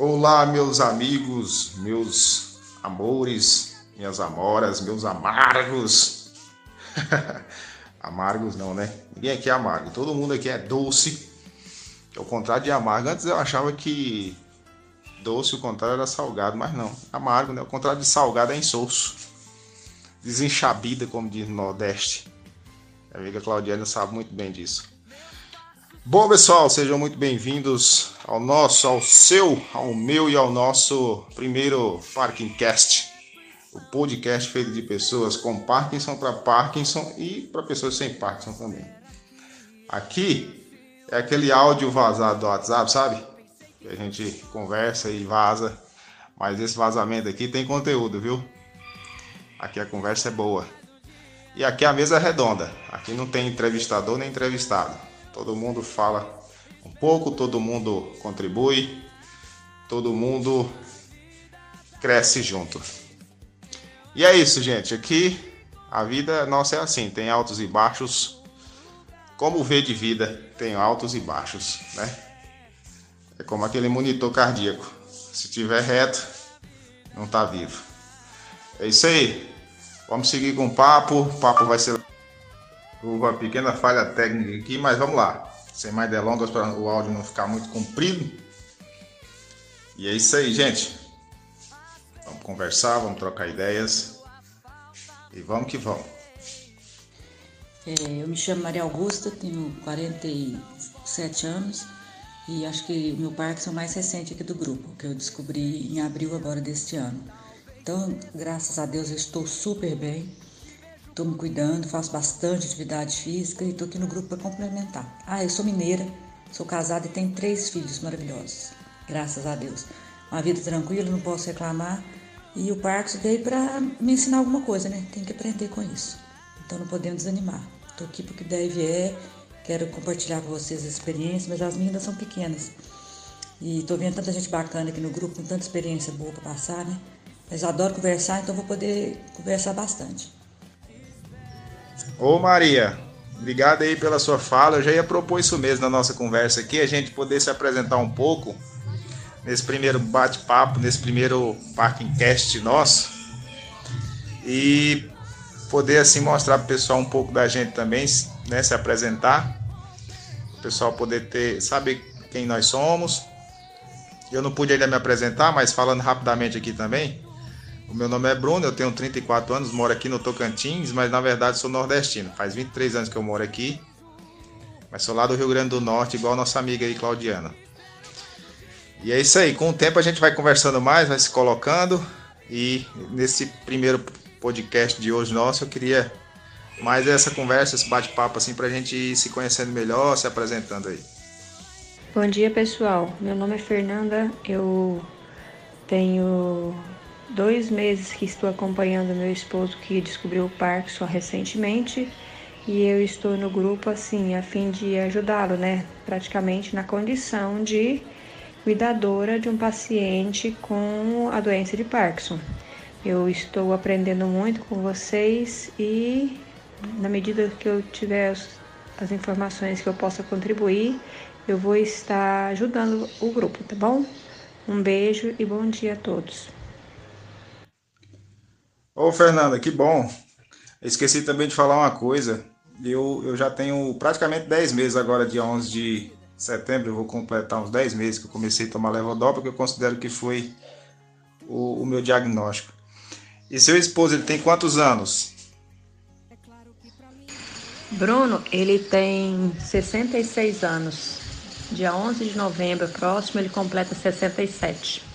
Olá, meus amigos, meus amores, minhas amoras, meus amargos. amargos não, né? Ninguém aqui é amargo, todo mundo aqui é doce. Ao contrário de amargo, antes eu achava que doce o contrário era salgado, mas não. Amargo, né? O contrário de salgado é insosso. Desenchabida, como diz no Nordeste. A amiga Claudiana sabe muito bem disso. Bom, pessoal, sejam muito bem-vindos ao nosso, ao seu, ao meu e ao nosso primeiro Parking Cast. O podcast feito de pessoas com Parkinson para Parkinson e para pessoas sem Parkinson também. Aqui é aquele áudio vazado do WhatsApp, sabe? Que a gente conversa e vaza. Mas esse vazamento aqui tem conteúdo, viu? Aqui a conversa é boa. E aqui a mesa é redonda. Aqui não tem entrevistador nem entrevistado Todo mundo fala um pouco, todo mundo contribui, todo mundo cresce junto. E é isso, gente. Aqui a vida nossa é assim, tem altos e baixos. Como ver de vida tem altos e baixos, né? É como aquele monitor cardíaco. Se tiver reto, não tá vivo. É isso aí. Vamos seguir com o papo. O papo vai ser uma pequena falha técnica aqui, mas vamos lá. Sem mais delongas para o áudio não ficar muito comprido. E é isso aí, gente. Vamos conversar, vamos trocar ideias. E vamos que vamos. É, eu me chamo Maria Augusta, tenho 47 anos e acho que meu Parkinson é o mais recente aqui do grupo, que eu descobri em abril agora deste ano. Então, graças a Deus, eu estou super bem. Estou me cuidando, faço bastante atividade física e estou aqui no grupo para complementar. Ah, eu sou mineira, sou casada e tenho três filhos maravilhosos, graças a Deus. Uma vida tranquila, não posso reclamar. E o Parques veio para me ensinar alguma coisa, né? Tem que aprender com isso. Então não podemos desanimar. Estou aqui porque deve é, quero compartilhar com vocês as experiências, mas as minhas são pequenas. E estou vendo tanta gente bacana aqui no grupo, com tanta experiência boa para passar, né? Mas adoro conversar, então vou poder conversar bastante. Ô Maria, obrigado aí pela sua fala. Eu já ia propor isso mesmo na nossa conversa aqui, a gente poder se apresentar um pouco nesse primeiro bate-papo, nesse primeiro Parking Cast nosso. E poder assim mostrar para o pessoal um pouco da gente também, né, se apresentar. O pessoal poder ter, saber quem nós somos. Eu não pude ainda me apresentar, mas falando rapidamente aqui também. O meu nome é Bruno, eu tenho 34 anos, moro aqui no Tocantins, mas na verdade sou nordestino. Faz 23 anos que eu moro aqui, mas sou lá do Rio Grande do Norte, igual a nossa amiga aí, Claudiana. E é isso aí, com o tempo a gente vai conversando mais, vai se colocando. E nesse primeiro podcast de hoje nosso, eu queria mais essa conversa, esse bate-papo assim, pra gente ir se conhecendo melhor, se apresentando aí. Bom dia pessoal, meu nome é Fernanda, eu tenho dois meses que estou acompanhando meu esposo que descobriu o Parkinson recentemente e eu estou no grupo assim a fim de ajudá-lo, né? Praticamente na condição de cuidadora de um paciente com a doença de Parkinson. Eu estou aprendendo muito com vocês e na medida que eu tiver as informações que eu possa contribuir, eu vou estar ajudando o grupo, tá bom? Um beijo e bom dia a todos. Ô, Fernanda, que bom. Esqueci também de falar uma coisa. Eu, eu já tenho praticamente 10 meses agora, dia 11 de setembro, eu vou completar uns 10 meses que eu comecei a tomar levodopa, que eu considero que foi o, o meu diagnóstico. E seu esposo, ele tem quantos anos? Bruno, ele tem 66 anos. Dia 11 de novembro próximo, ele completa 67.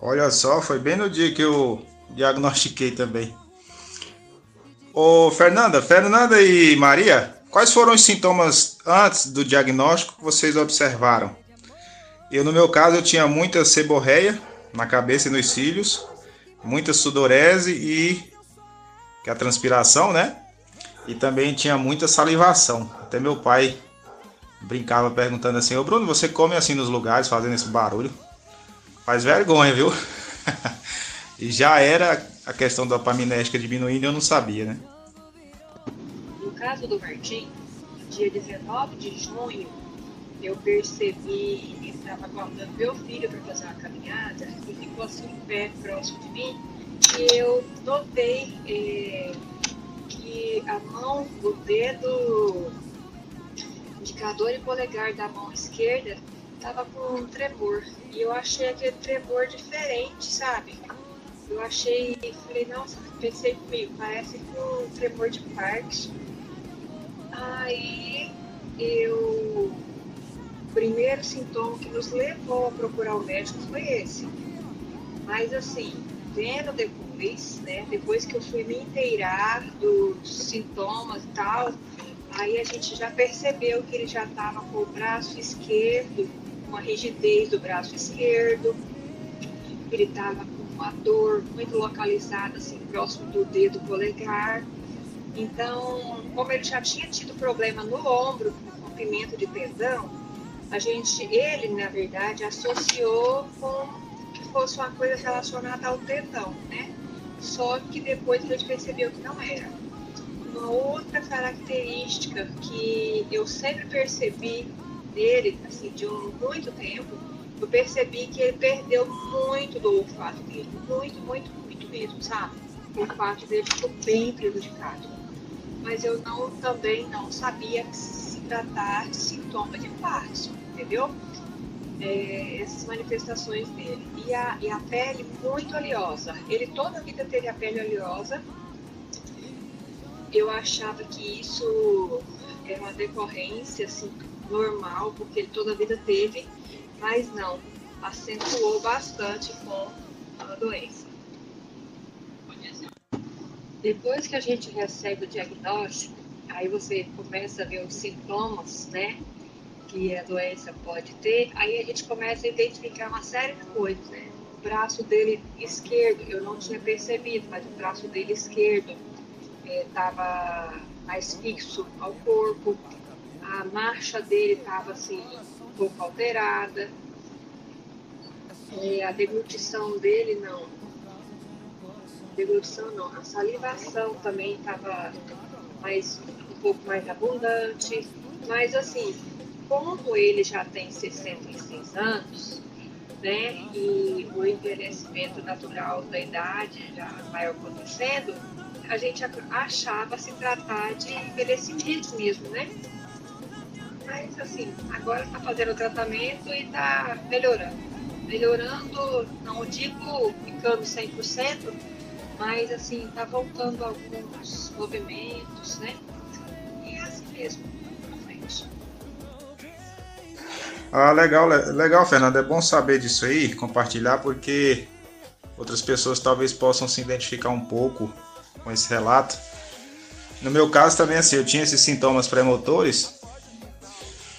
Olha só, foi bem no dia que eu diagnostiquei também. Ô, Fernanda, Fernanda e Maria, quais foram os sintomas antes do diagnóstico que vocês observaram? Eu, no meu caso, eu tinha muita seborreia na cabeça e nos cílios, muita sudorese e que é a transpiração, né? E também tinha muita salivação. Até meu pai brincava perguntando assim: "Ô Bruno, você come assim nos lugares fazendo esse barulho?" Faz vergonha, viu? e já era a questão da paminética diminuindo eu não sabia, né? No caso do Martim, dia 19 de junho eu percebi, ele estava guardando meu filho para fazer uma caminhada e ficou assim em pé próximo de mim e eu notei é, que a mão, o dedo indicador e polegar da mão esquerda estava com um tremor e eu achei aquele tremor diferente, sabe? Eu achei, falei, nossa, pensei comigo, parece com um tremor de Parkinson. Aí eu primeiro sintoma que nos levou a procurar o médico foi esse. Mas assim, vendo depois, né, depois que eu fui me inteirar dos sintomas e tal, aí a gente já percebeu que ele já estava com o braço esquerdo, uma rigidez do braço esquerdo, ele estava com uma dor muito localizada, assim, próximo do dedo polegar. Então, como ele já tinha tido problema no ombro, com rompimento de tendão, a gente, ele, na verdade, associou com que fosse uma coisa relacionada ao tendão, né? Só que depois a gente percebeu que não era. Uma outra característica que eu sempre percebi dele, assim, de um muito tempo, eu percebi que ele perdeu muito do olfato dele. Muito, muito, muito mesmo, sabe? O olfato dele ficou bem prejudicado. Mas eu não, também não sabia se tratar de sintoma de Parkinson entendeu? É, essas manifestações dele. E a, e a pele muito oleosa. Ele toda a vida teve a pele oleosa. Eu achava que isso era uma decorrência assim, normal, porque ele toda a vida teve, mas não, acentuou bastante com a doença. Depois que a gente recebe o diagnóstico, aí você começa a ver os sintomas, né? que a doença pode ter, aí a gente começa a identificar uma série de coisas, né? O braço dele esquerdo, eu não tinha percebido, mas o braço dele esquerdo estava é, mais fixo ao corpo, a marcha dele estava assim, um pouco alterada, é, a deglutição dele não. Deglutição não, a salivação também estava mais, um pouco mais abundante, mas assim, como ele já tem 66 anos, né, e o envelhecimento natural da idade já vai acontecendo, a gente achava se tratar de envelhecimento mesmo, né? Mas assim, agora está fazendo o tratamento e está melhorando. Melhorando, não digo ficando 100%, mas assim, está voltando alguns movimentos, né? E é assim mesmo, frente. Ah, legal, legal, Fernando. É bom saber disso aí, compartilhar, porque outras pessoas talvez possam se identificar um pouco com esse relato. No meu caso também assim, eu tinha esses sintomas pré-motores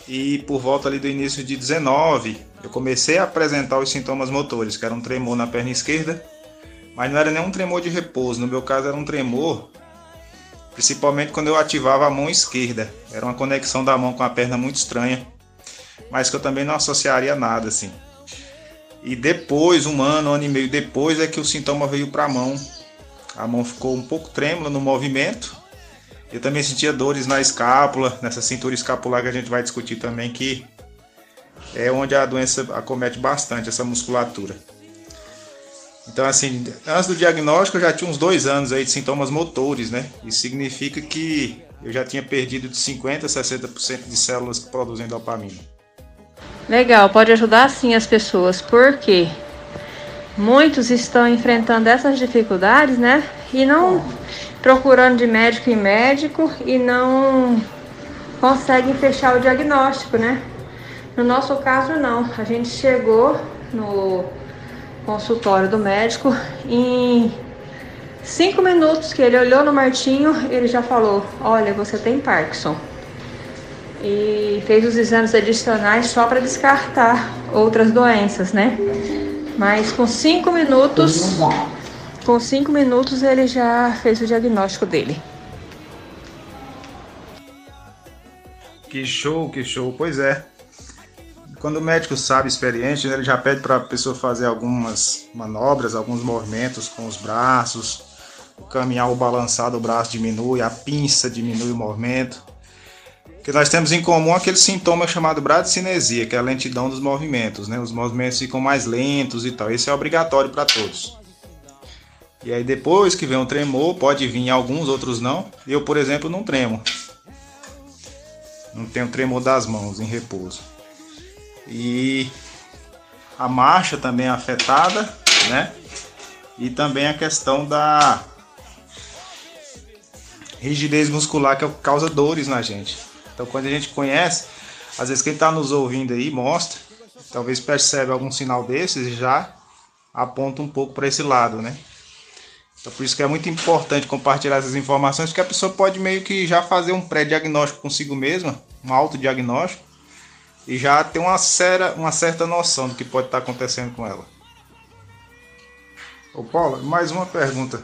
e por volta ali do início de 19, eu comecei a apresentar os sintomas motores, que era um tremor na perna esquerda, mas não era nenhum tremor de repouso, no meu caso era um tremor principalmente quando eu ativava a mão esquerda. Era uma conexão da mão com a perna muito estranha mas que eu também não associaria nada assim. E depois, um ano, um ano e meio depois, é que o sintoma veio para a mão. A mão ficou um pouco trêmula no movimento. Eu também sentia dores na escápula, nessa cintura escapular que a gente vai discutir também, que é onde a doença acomete bastante essa musculatura. Então, assim, antes do diagnóstico eu já tinha uns dois anos aí de sintomas motores, né? Isso significa que eu já tinha perdido de 50% a 60% de células que produzem dopamina. Legal, pode ajudar sim as pessoas, porque muitos estão enfrentando essas dificuldades, né? E não procurando de médico em médico e não conseguem fechar o diagnóstico, né? No nosso caso, não. A gente chegou no consultório do médico em cinco minutos que ele olhou no Martinho, ele já falou: Olha, você tem Parkinson e fez os exames adicionais só para descartar outras doenças, né? Mas com cinco minutos, com cinco minutos ele já fez o diagnóstico dele. Que show, que show. Pois é. Quando o médico sabe, experiente, né, ele já pede para a pessoa fazer algumas manobras, alguns movimentos com os braços, caminhar ou balançar do braço diminui, a pinça diminui o movimento que nós temos em comum aquele sintoma chamado bradicinesia, que é a lentidão dos movimentos, né? Os movimentos ficam mais lentos e tal. Esse é obrigatório para todos. E aí depois que vem um tremor, pode vir alguns, outros não. Eu, por exemplo, não tremo. Não tenho tremor das mãos em repouso. E a marcha também é afetada, né? E também a questão da rigidez muscular que causa dores na gente. Então, quando a gente conhece, às vezes quem está nos ouvindo aí mostra, talvez percebe algum sinal desses e já aponta um pouco para esse lado, né? Então, por isso que é muito importante compartilhar essas informações, porque a pessoa pode meio que já fazer um pré-diagnóstico consigo mesma, um autodiagnóstico, e já ter uma, cera, uma certa noção do que pode estar acontecendo com ela. Ô Paula, mais uma pergunta.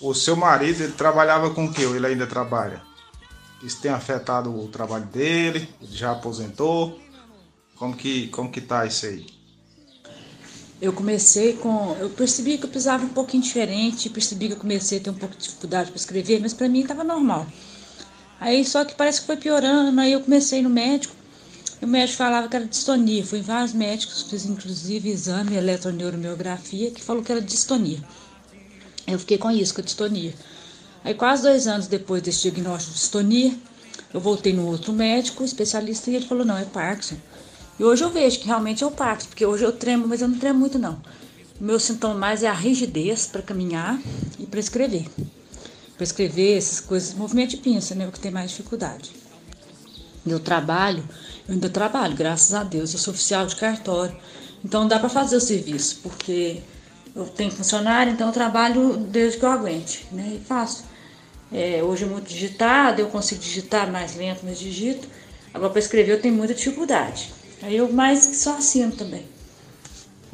O seu marido, ele trabalhava com o que? Ele ainda trabalha? Isso tem afetado o trabalho dele? Ele já aposentou? Como que, como que tá isso aí? Eu comecei com. Eu percebi que eu precisava um pouquinho diferente, percebi que eu comecei a ter um pouco de dificuldade para escrever, mas para mim estava normal. Aí só que parece que foi piorando, aí eu comecei no médico, e o médico falava que era distonia. Fui em vários médicos, fiz inclusive exame eletroneuromiografia, que falou que era distonia. Eu fiquei com isso, com a distonia. Aí, quase dois anos depois desse diagnóstico de distonia, eu voltei no outro médico, especialista, e ele falou: não, é Parkinson. E hoje eu vejo que realmente é o Parkinson, porque hoje eu tremo, mas eu não tremo muito, não. O meu sintoma mais é a rigidez para caminhar e para escrever. Para escrever essas coisas, movimento de pinça, né? O que tem mais dificuldade. Meu trabalho, eu ainda trabalho, graças a Deus. Eu sou oficial de cartório. Então dá para fazer o serviço, porque eu tenho funcionário, então eu trabalho desde que eu aguente, né? E faço. É, hoje é muito digitado, eu consigo digitar mais lento, mas digito. Agora, para escrever, eu tenho muita dificuldade. Eu mais só assino também.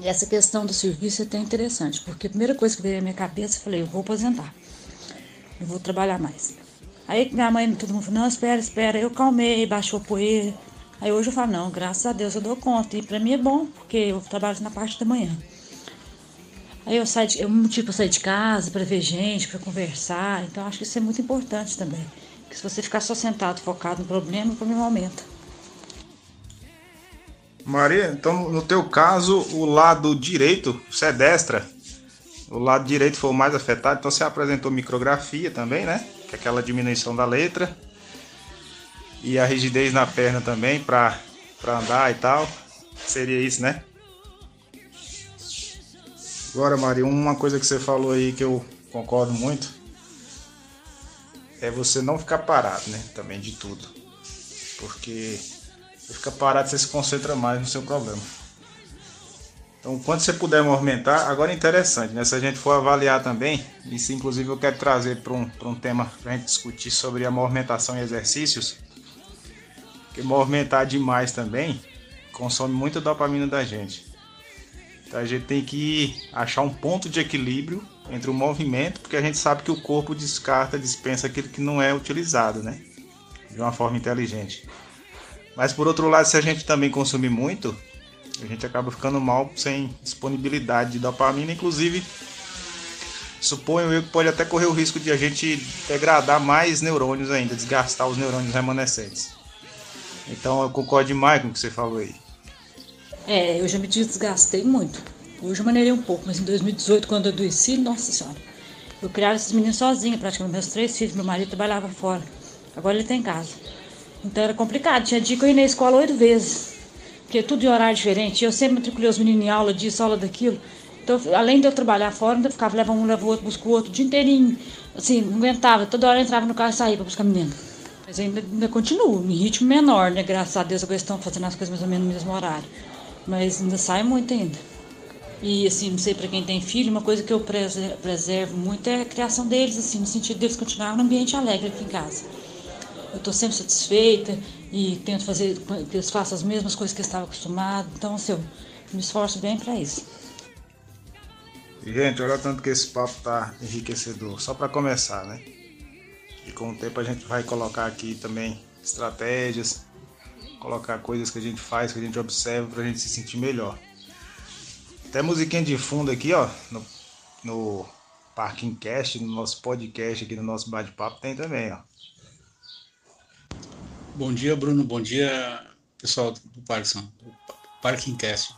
Essa questão do serviço é até interessante, porque a primeira coisa que veio na minha cabeça, eu falei, eu vou aposentar. Eu vou trabalhar mais. Aí minha mãe, todo mundo falou, não, espera, espera. Eu calmei, baixou a poeira. Aí hoje eu falo, não, graças a Deus eu dou conta. E para mim é bom, porque eu trabalho na parte da manhã. Aí eu saio, de, eu tipo sair de casa para ver gente, para conversar. Então acho que isso é muito importante também. Porque se você ficar só sentado focado no problema, o problema aumenta. Maria, então no teu caso, o lado direito, você é destra, o lado direito foi o mais afetado, então você apresentou micrografia também, né? Que é aquela diminuição da letra. E a rigidez na perna também para andar e tal. Seria isso, né? Agora, Maria, uma coisa que você falou aí que eu concordo muito é você não ficar parado, né? Também de tudo. Porque você fica parado, você se concentra mais no seu problema. Então, quando você puder movimentar, agora é interessante, né? Se a gente for avaliar também, isso inclusive eu quero trazer para um, um tema para a gente discutir sobre a movimentação e exercícios, que movimentar demais também consome muita dopamina da gente. Então a gente tem que achar um ponto de equilíbrio entre o movimento, porque a gente sabe que o corpo descarta, dispensa aquilo que não é utilizado, né? De uma forma inteligente. Mas por outro lado, se a gente também consumir muito, a gente acaba ficando mal sem disponibilidade de dopamina, inclusive suponho eu que pode até correr o risco de a gente degradar mais neurônios ainda, desgastar os neurônios remanescentes. Então eu concordo demais com o que você falou aí. É, eu já me desgastei muito. Hoje eu maneirei um pouco, mas em 2018, quando eu adoeci, nossa senhora, eu criava esses meninos sozinha, praticamente. Meus três filhos, meu marido trabalhava fora. Agora ele tem tá casa. Então era complicado. Tinha dia que eu ia na escola oito vezes. Porque tudo em horário diferente. Eu sempre matriculei os meninos em aula disso, aula daquilo. Então, além de eu trabalhar fora, eu ficava, leva um, leva o outro, busca o outro, o dia inteirinho. Assim, não aguentava. Toda hora eu entrava no carro e saía para buscar menino. Mas ainda, ainda continuo, em ritmo menor, né? Graças a Deus, agora estão fazendo as coisas mais ou menos no mesmo horário mas ainda sai muito ainda. E assim, não sei para quem tem filho, uma coisa que eu preservo muito é a criação deles, assim, no sentido deles continuarem num ambiente alegre aqui em casa. Eu estou sempre satisfeita e tento fazer que eles façam as mesmas coisas que eu estava acostumado. Então, assim, eu me esforço bem para isso. Gente, olha tanto que esse papo tá enriquecedor. Só para começar, né? E com o tempo a gente vai colocar aqui também estratégias, colocar coisas que a gente faz, que a gente observa pra gente se sentir melhor. Até musiquinha de fundo aqui, ó, no, no Parking Cast, no nosso podcast aqui, no nosso bate-papo, tem também, ó. Bom dia, Bruno. Bom dia, pessoal do Parkinson, do Parking Cast.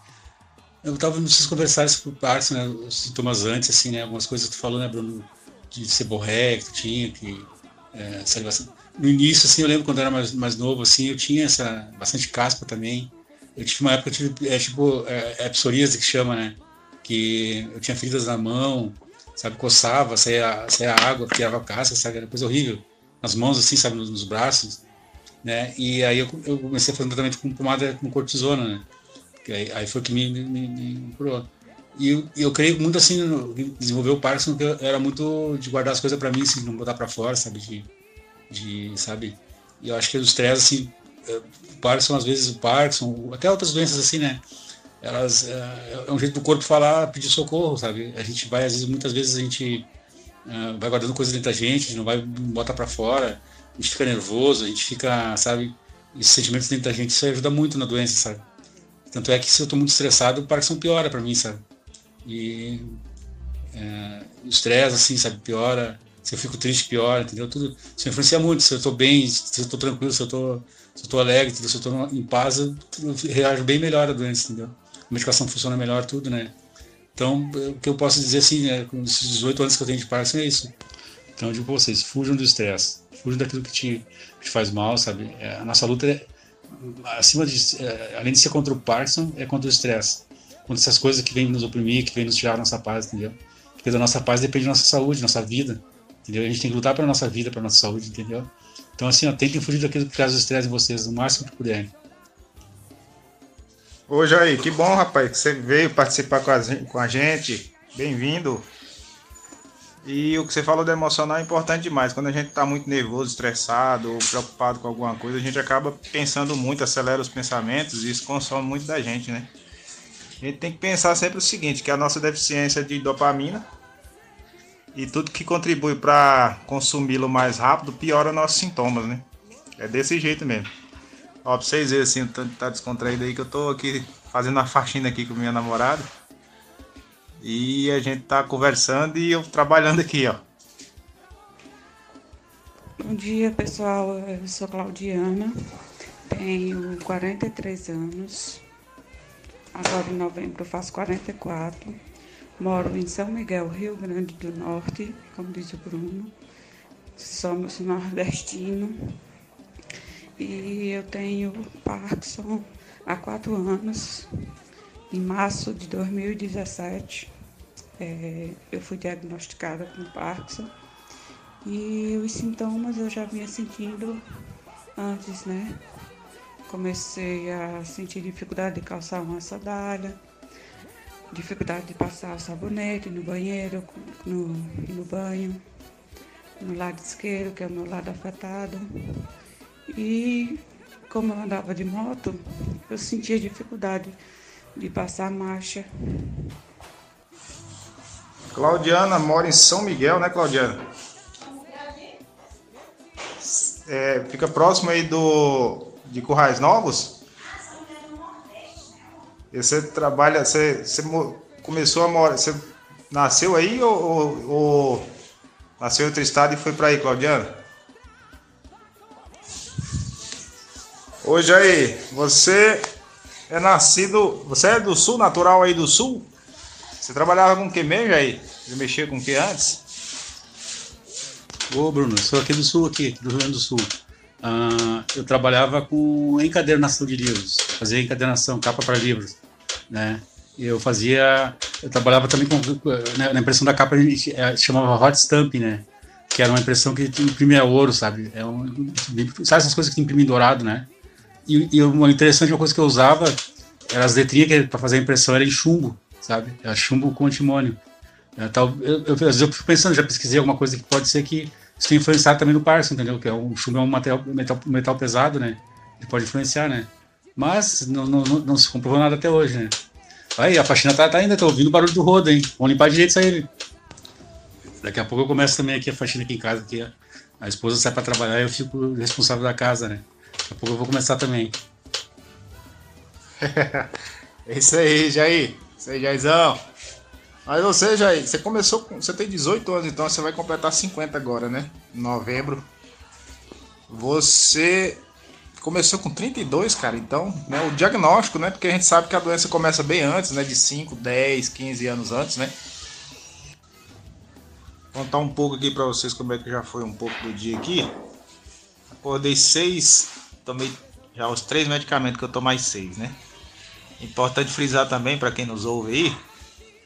Eu estava vocês conversarem sobre o Parkinson, né, os sintomas antes, assim, né, algumas coisas que tu falou, né, Bruno, de seborréia que tu tinha, que é, salivação. No início, assim, eu lembro quando eu era mais, mais novo, assim, eu tinha essa bastante caspa também. Eu tive uma época, eu tive, é, tipo, é, é psoríase que chama, né, que eu tinha feridas na mão, sabe, coçava, saía, saía água, tirava casca, sabe, era coisa horrível. Nas mãos, assim, sabe, nos, nos braços né? E aí eu, eu comecei a fazer um tratamento com pomada com cortisona, né? Aí, aí, foi que me, me, me curou. E eu, eu creio muito assim, desenvolver o Parkinson, que eu era muito de guardar as coisas para mim, assim, não botar para fora, sabe? De, de, sabe? E eu acho que o estresse, assim, é, o Parkinson, às vezes o Parkinson, até outras doenças assim, né? Elas, é, é um jeito do corpo falar, pedir socorro, sabe? A gente vai, às vezes, muitas vezes a gente uh, vai guardando coisas dentro da gente, a gente não vai botar para fora a gente fica nervoso, a gente fica, sabe, esses sentimentos dentro da gente, isso ajuda muito na doença, sabe? Tanto é que se eu estou muito estressado, o Parkinson piora para mim, sabe? E é, o estresse, assim, sabe, piora. Se eu fico triste, piora, entendeu? Tudo isso influencia muito. Se eu estou bem, se eu estou tranquilo, se eu estou se eu tô alegre, se eu estou em paz, eu, reajo bem melhor à doença, entendeu? A medicação funciona melhor, tudo, né? Então, o que eu posso dizer, assim, né, com esses 18 anos que eu tenho de Parkinson é isso. Então, eu digo para vocês, fujam do estresse fuja daquilo que te, te faz mal, sabe? É, a nossa luta é, acima de, é, além de ser contra o Parkinson, é contra o estresse, contra essas coisas que vêm nos oprimir, que vêm nos tirar a nossa paz, entendeu? Porque da nossa paz depende da nossa saúde, nossa vida, entendeu? A gente tem que lutar pela nossa vida, pela nossa saúde, entendeu? Então, assim, ó, tentem fugir daquilo que traz o estresse em vocês o máximo que puderem. Ô Jair, que bom, rapaz, que você veio participar com a gente. Bem-vindo. E o que você falou do emocional é importante demais. Quando a gente está muito nervoso, estressado ou preocupado com alguma coisa, a gente acaba pensando muito, acelera os pensamentos e isso consome muito da gente, né? A gente tem que pensar sempre o seguinte, que a nossa deficiência de dopamina e tudo que contribui para consumi-lo mais rápido piora nossos sintomas, né? É desse jeito mesmo. Ó, pra vocês verem assim, tá descontraído aí que eu tô aqui fazendo uma faxina aqui com minha namorada. E a gente tá conversando e eu trabalhando aqui, ó. Bom dia, pessoal. Eu sou Claudiana, tenho 43 anos. Agora em novembro eu faço 44. Moro em São Miguel, Rio Grande do Norte, como diz o Bruno. Somos nordestino. E eu tenho Parkinson há quatro anos. Em março de 2017, é, eu fui diagnosticada com Parkinson e os sintomas eu já vinha sentindo antes, né? Comecei a sentir dificuldade de calçar uma sandália, dificuldade de passar o sabonete no banheiro, no, no banho, no lado esquerdo, que é o meu lado afetado. E como eu andava de moto, eu sentia dificuldade de passar marcha. Claudiana mora em São Miguel, né, Claudiana? É, fica próximo aí do de Currais Novos? E você trabalha, você, você começou a morar, você nasceu aí ou, ou, ou nasceu em outro estado e foi para aí, Claudiana? Hoje aí, você é nascido. Você é do sul, natural aí do sul? Você trabalhava com que mesmo aí? Você mexia com que antes? Ô Bruno, sou aqui do sul, aqui, do Rio Grande do Sul. Uh, eu trabalhava com encadernação de livros, fazia encadernação, capa para livros, né? Eu fazia, eu trabalhava também com né, na impressão da capa a gente é, chamava hot stamp, né? Que era uma impressão que imprimia ouro, sabe? É um, sabe essas coisas que imprimem dourado, né? E, e uma interessante uma coisa que eu usava eram as letrinhas que para fazer a impressão era em chumbo, sabe? Era chumbo com antimônio. É, tal, eu, eu, às vezes eu fico pensando, já pesquisei alguma coisa que pode ser que isso tenha influenciado também no Parson, entendeu? Que é um chumbo é um material, metal, metal pesado, né? Que pode influenciar, né? Mas não, não, não, se comprovou nada até hoje, né? Aí, a faxina tá, tá ainda, tô ouvindo o barulho do rodo, hein? Vamos limpar direito isso aí. Daqui a pouco eu começo também aqui a faxina aqui em casa, que a esposa sai para trabalhar e eu fico responsável da casa, né? Daqui a pouco eu vou começar também. é isso aí, Jair. Isso aí, Jairzão. Mas você, Jair, você começou com. Você tem 18 anos, então você vai completar 50 agora, né? Em novembro. Você começou com 32, cara. Então, né, o diagnóstico, né? Porque a gente sabe que a doença começa bem antes, né? De 5, 10, 15 anos antes, né? Vou contar um pouco aqui para vocês como é que já foi um pouco do dia aqui. Acordei 6, tomei já os três medicamentos que eu mais 6, né? Importante frisar também para quem nos ouve aí,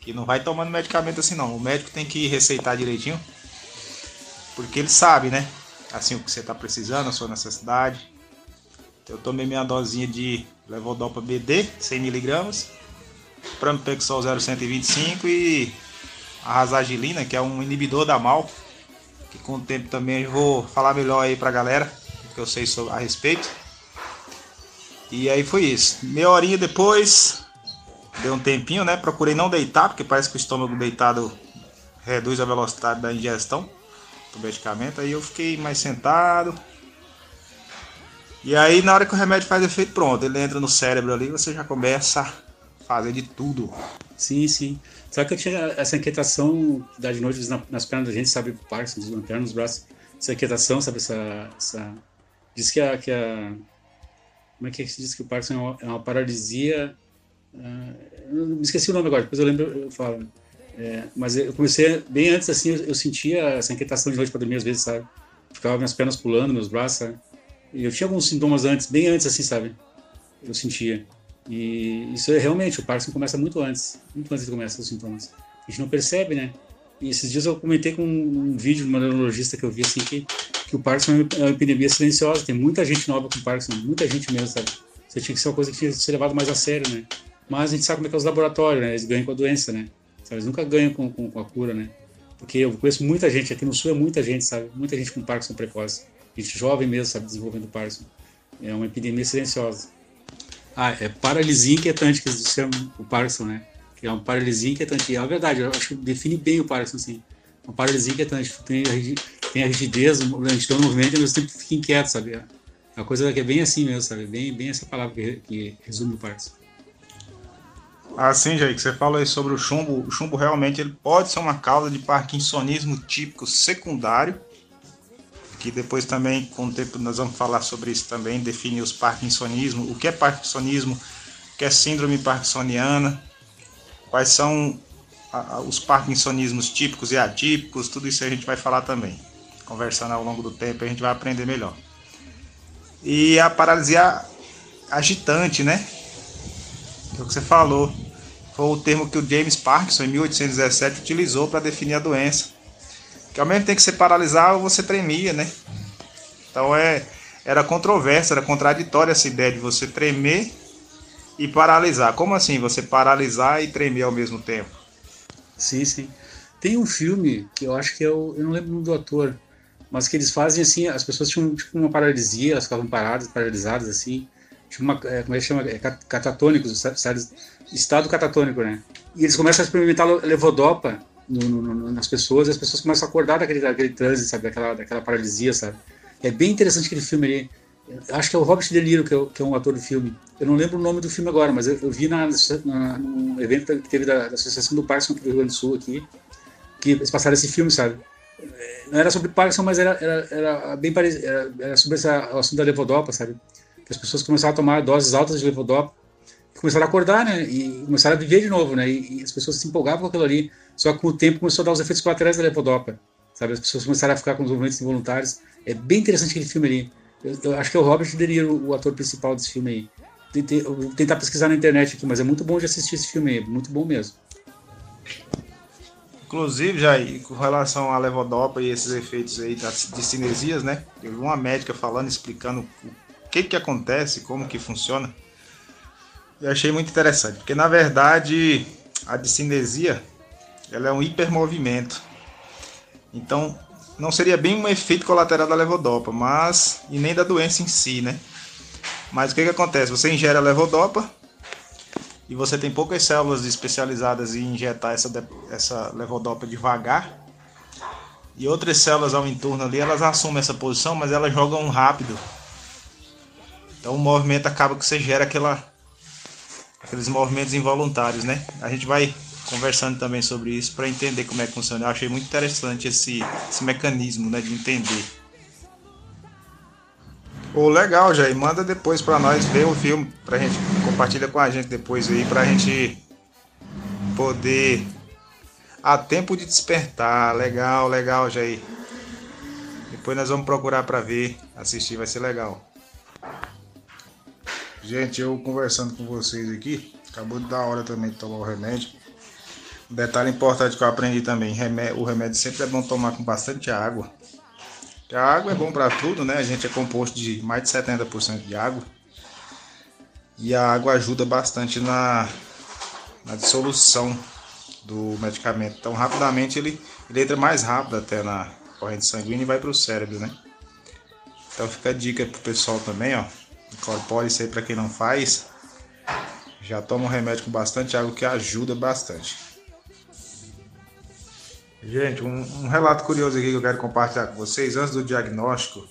que não vai tomando medicamento assim não. O médico tem que receitar direitinho, porque ele sabe, né? Assim o que você está precisando, a sua necessidade. Eu tomei minha dosinha de levodopa BD, 100mg, Pramipexol 0,125 e a Razagilina, que é um inibidor da mal, que com o tempo também eu vou falar melhor aí pra galera, que eu sei sobre, a respeito. E aí foi isso. Meia horinha depois, deu um tempinho, né? Procurei não deitar, porque parece que o estômago deitado reduz a velocidade da ingestão do medicamento. Aí eu fiquei mais sentado, e aí, na hora que o remédio faz efeito, pronto, ele entra no cérebro ali, você já começa a fazer de tudo. Sim, sim. Só que eu tinha essa inquietação da de noite nas pernas da gente, sabe, Parkinson, nas pernas, nos braços. Essa inquietação, sabe, essa. essa... Diz que a, que a. Como é que se diz que o Parkinson é uma, é uma paralisia. Uh, me esqueci o nome agora, depois eu lembro, eu falo. É, mas eu comecei bem antes, assim, eu, eu sentia essa inquietação de noite para dormir às vezes, sabe? Ficava minhas pernas pulando, meus braços, sabe? Eu tinha alguns sintomas antes, bem antes, assim, sabe? Eu sentia. E isso é realmente, o Parkinson começa muito antes. Muito antes que começa os sintomas. A gente não percebe, né? E esses dias eu comentei com um vídeo de uma neurologista que eu vi, assim, que, que o Parkinson é uma epidemia silenciosa. Tem muita gente nova com Parkinson, muita gente mesmo, sabe? Você tinha que ser uma coisa que tinha que ser levado mais a sério, né? Mas a gente sabe como é que é os laboratórios, né? Eles ganham com a doença, né? Sabe? Eles nunca ganham com, com, com a cura, né? Porque eu conheço muita gente, aqui no Sul é muita gente, sabe? Muita gente com Parkinson precoce gente jovem mesmo, sabe, desenvolvendo Parkinson. É uma epidemia silenciosa. Ah, é paralisia inquietante que eles chamam o Parkinson, né? Que é uma paralisia inquietante. É verdade, eu acho que define bem o Parkinson, assim. Uma paralisia inquietante. Tem a, tem a rigidez, a lentidão do movimento e mesmo tempo fica inquieto, sabe? É uma coisa que é bem assim mesmo, sabe? Bem, bem essa palavra que, que resume o Parkinson. Assim, Jair, que você falou aí sobre o chumbo, o chumbo realmente ele pode ser uma causa de parkinsonismo típico secundário, que depois também, com o tempo, nós vamos falar sobre isso também, definir os parkinsonismo, o que é parkinsonismo, o que é síndrome parkinsoniana, quais são os parkinsonismos típicos e atípicos, tudo isso a gente vai falar também. Conversando ao longo do tempo, a gente vai aprender melhor. E a paralisia agitante, né? É o que você falou. Foi o termo que o James Parkinson, em 1817, utilizou para definir a doença que ao mesmo tempo que você paralisava, você tremia, né? Então é, era controversa, era contraditória essa ideia de você tremer e paralisar. Como assim você paralisar e tremer ao mesmo tempo? Sim, sim. Tem um filme que eu acho que é o. Eu não lembro do ator, mas que eles fazem assim: as pessoas tinham tipo uma paralisia, elas ficavam paradas, paralisadas assim. Tipo uma, é, como é que chama? É, catatônicos, estado catatônico, né? E eles começam a experimentar levodopa no, no, nas pessoas, e as pessoas começam a acordar daquele, daquele transe, sabe? Daquela, daquela paralisia, sabe? É bem interessante aquele filme ali. Acho que é o Robert De Niro, que é, que é um ator do filme. Eu não lembro o nome do filme agora, mas eu, eu vi na, na, num evento que teve da, da Associação do Parkinson do Rio Grande do Sul, aqui, que eles passaram esse filme, sabe? Não era sobre Parkinson, mas era, era, era bem parecido. Era, era, sobre essa, o assunto da levodopa, sabe? Que as pessoas começaram a tomar doses altas de levodopa começaram a acordar, né? E começaram a viver de novo, né? E, e, as pessoas se empolgavam com aquilo ali. Só que com o tempo começou a dar os efeitos colaterais da levodopa. Sabe? As pessoas começaram a ficar com os movimentos involuntários. É bem interessante aquele filme ali. Eu, eu acho que é o Robert De Niro, o ator principal desse filme aí. Vou tentar pesquisar na internet aqui, mas é muito bom de assistir esse filme aí. Muito bom mesmo. Inclusive, já com relação à levodopa e esses efeitos aí de cinesias, né? Vi uma médica falando, explicando o que que acontece, como que funciona. Eu achei muito interessante, porque na verdade a discinesia ela é um hipermovimento. Então, não seria bem um efeito colateral da levodopa, mas e nem da doença em si, né? Mas o que, que acontece? Você ingere a levodopa e você tem poucas células especializadas em injetar essa, essa levodopa devagar. E outras células ao entorno ali, elas assumem essa posição, mas elas jogam rápido. Então o movimento acaba que você gera aquela aqueles movimentos involuntários, né? A gente vai conversando também sobre isso para entender como é que funciona. Eu achei muito interessante esse, esse mecanismo, né, de entender. Ô, legal, Jair. Manda depois pra nós ver o filme. Pra gente. Compartilha com a gente depois aí pra gente poder. A tempo de despertar. Legal, legal, Jair. Depois nós vamos procurar pra ver. Assistir, vai ser legal. Gente, eu conversando com vocês aqui. Acabou de dar hora também de tomar o remédio. Detalhe importante que eu aprendi também: o remédio sempre é bom tomar com bastante água. A água é bom para tudo, né? A gente é composto de mais de 70% de água. E a água ajuda bastante na, na dissolução do medicamento. Então, rapidamente ele, ele entra mais rápido até na corrente sanguínea e vai para o cérebro, né? Então, fica a dica pro pessoal também, ó. Incorpore isso aí para quem não faz. Já toma um remédio com bastante água que ajuda bastante. Gente, um, um, relato curioso aqui que eu quero compartilhar com vocês. Antes do diagnóstico,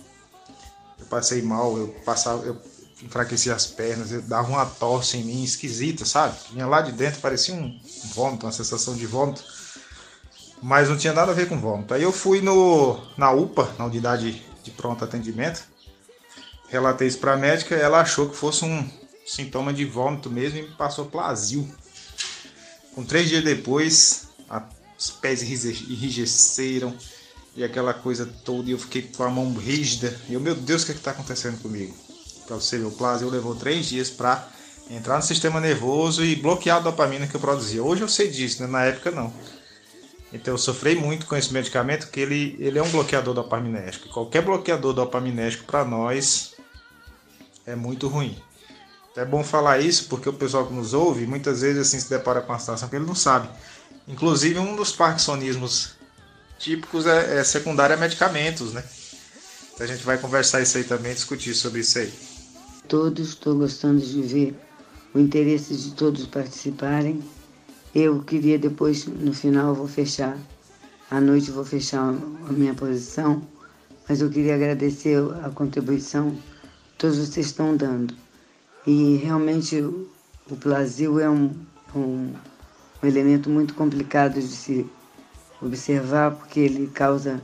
eu passei mal, eu passava, eu enfraquecia as pernas, eu dava uma tosse em mim esquisita, sabe? Vinha lá de dentro, parecia um vômito, uma sensação de vômito. Mas não tinha nada a ver com vômito. Aí eu fui no, na UPA, na unidade de pronto atendimento, relatei isso para a médica ela achou que fosse um sintoma de vômito mesmo e me passou plasio. Com três dias depois, a os pés enrijeceram e aquela coisa toda, e eu fiquei com a mão rígida. E eu, meu Deus, o que é está acontecendo comigo? Para você ver, o levou três dias para entrar no sistema nervoso e bloquear a dopamina que eu produzia. Hoje eu sei disso, né? na época não. Então eu sofri muito com esse medicamento, que ele, ele é um bloqueador dopaminérgico. Qualquer bloqueador dopaminérgico para nós é muito ruim. É bom falar isso porque o pessoal que nos ouve muitas vezes assim se depara com uma situação que ele não sabe. Inclusive, um dos parkinsonismos típicos é, é secundário a medicamentos, né? A gente vai conversar isso aí também, discutir sobre isso aí. Todos, estou gostando de ver o interesse de todos participarem. Eu queria depois, no final, vou fechar, à noite vou fechar a minha posição, mas eu queria agradecer a contribuição que todos vocês estão dando. E realmente o Brasil é um, um um elemento muito complicado de se observar, porque ele causa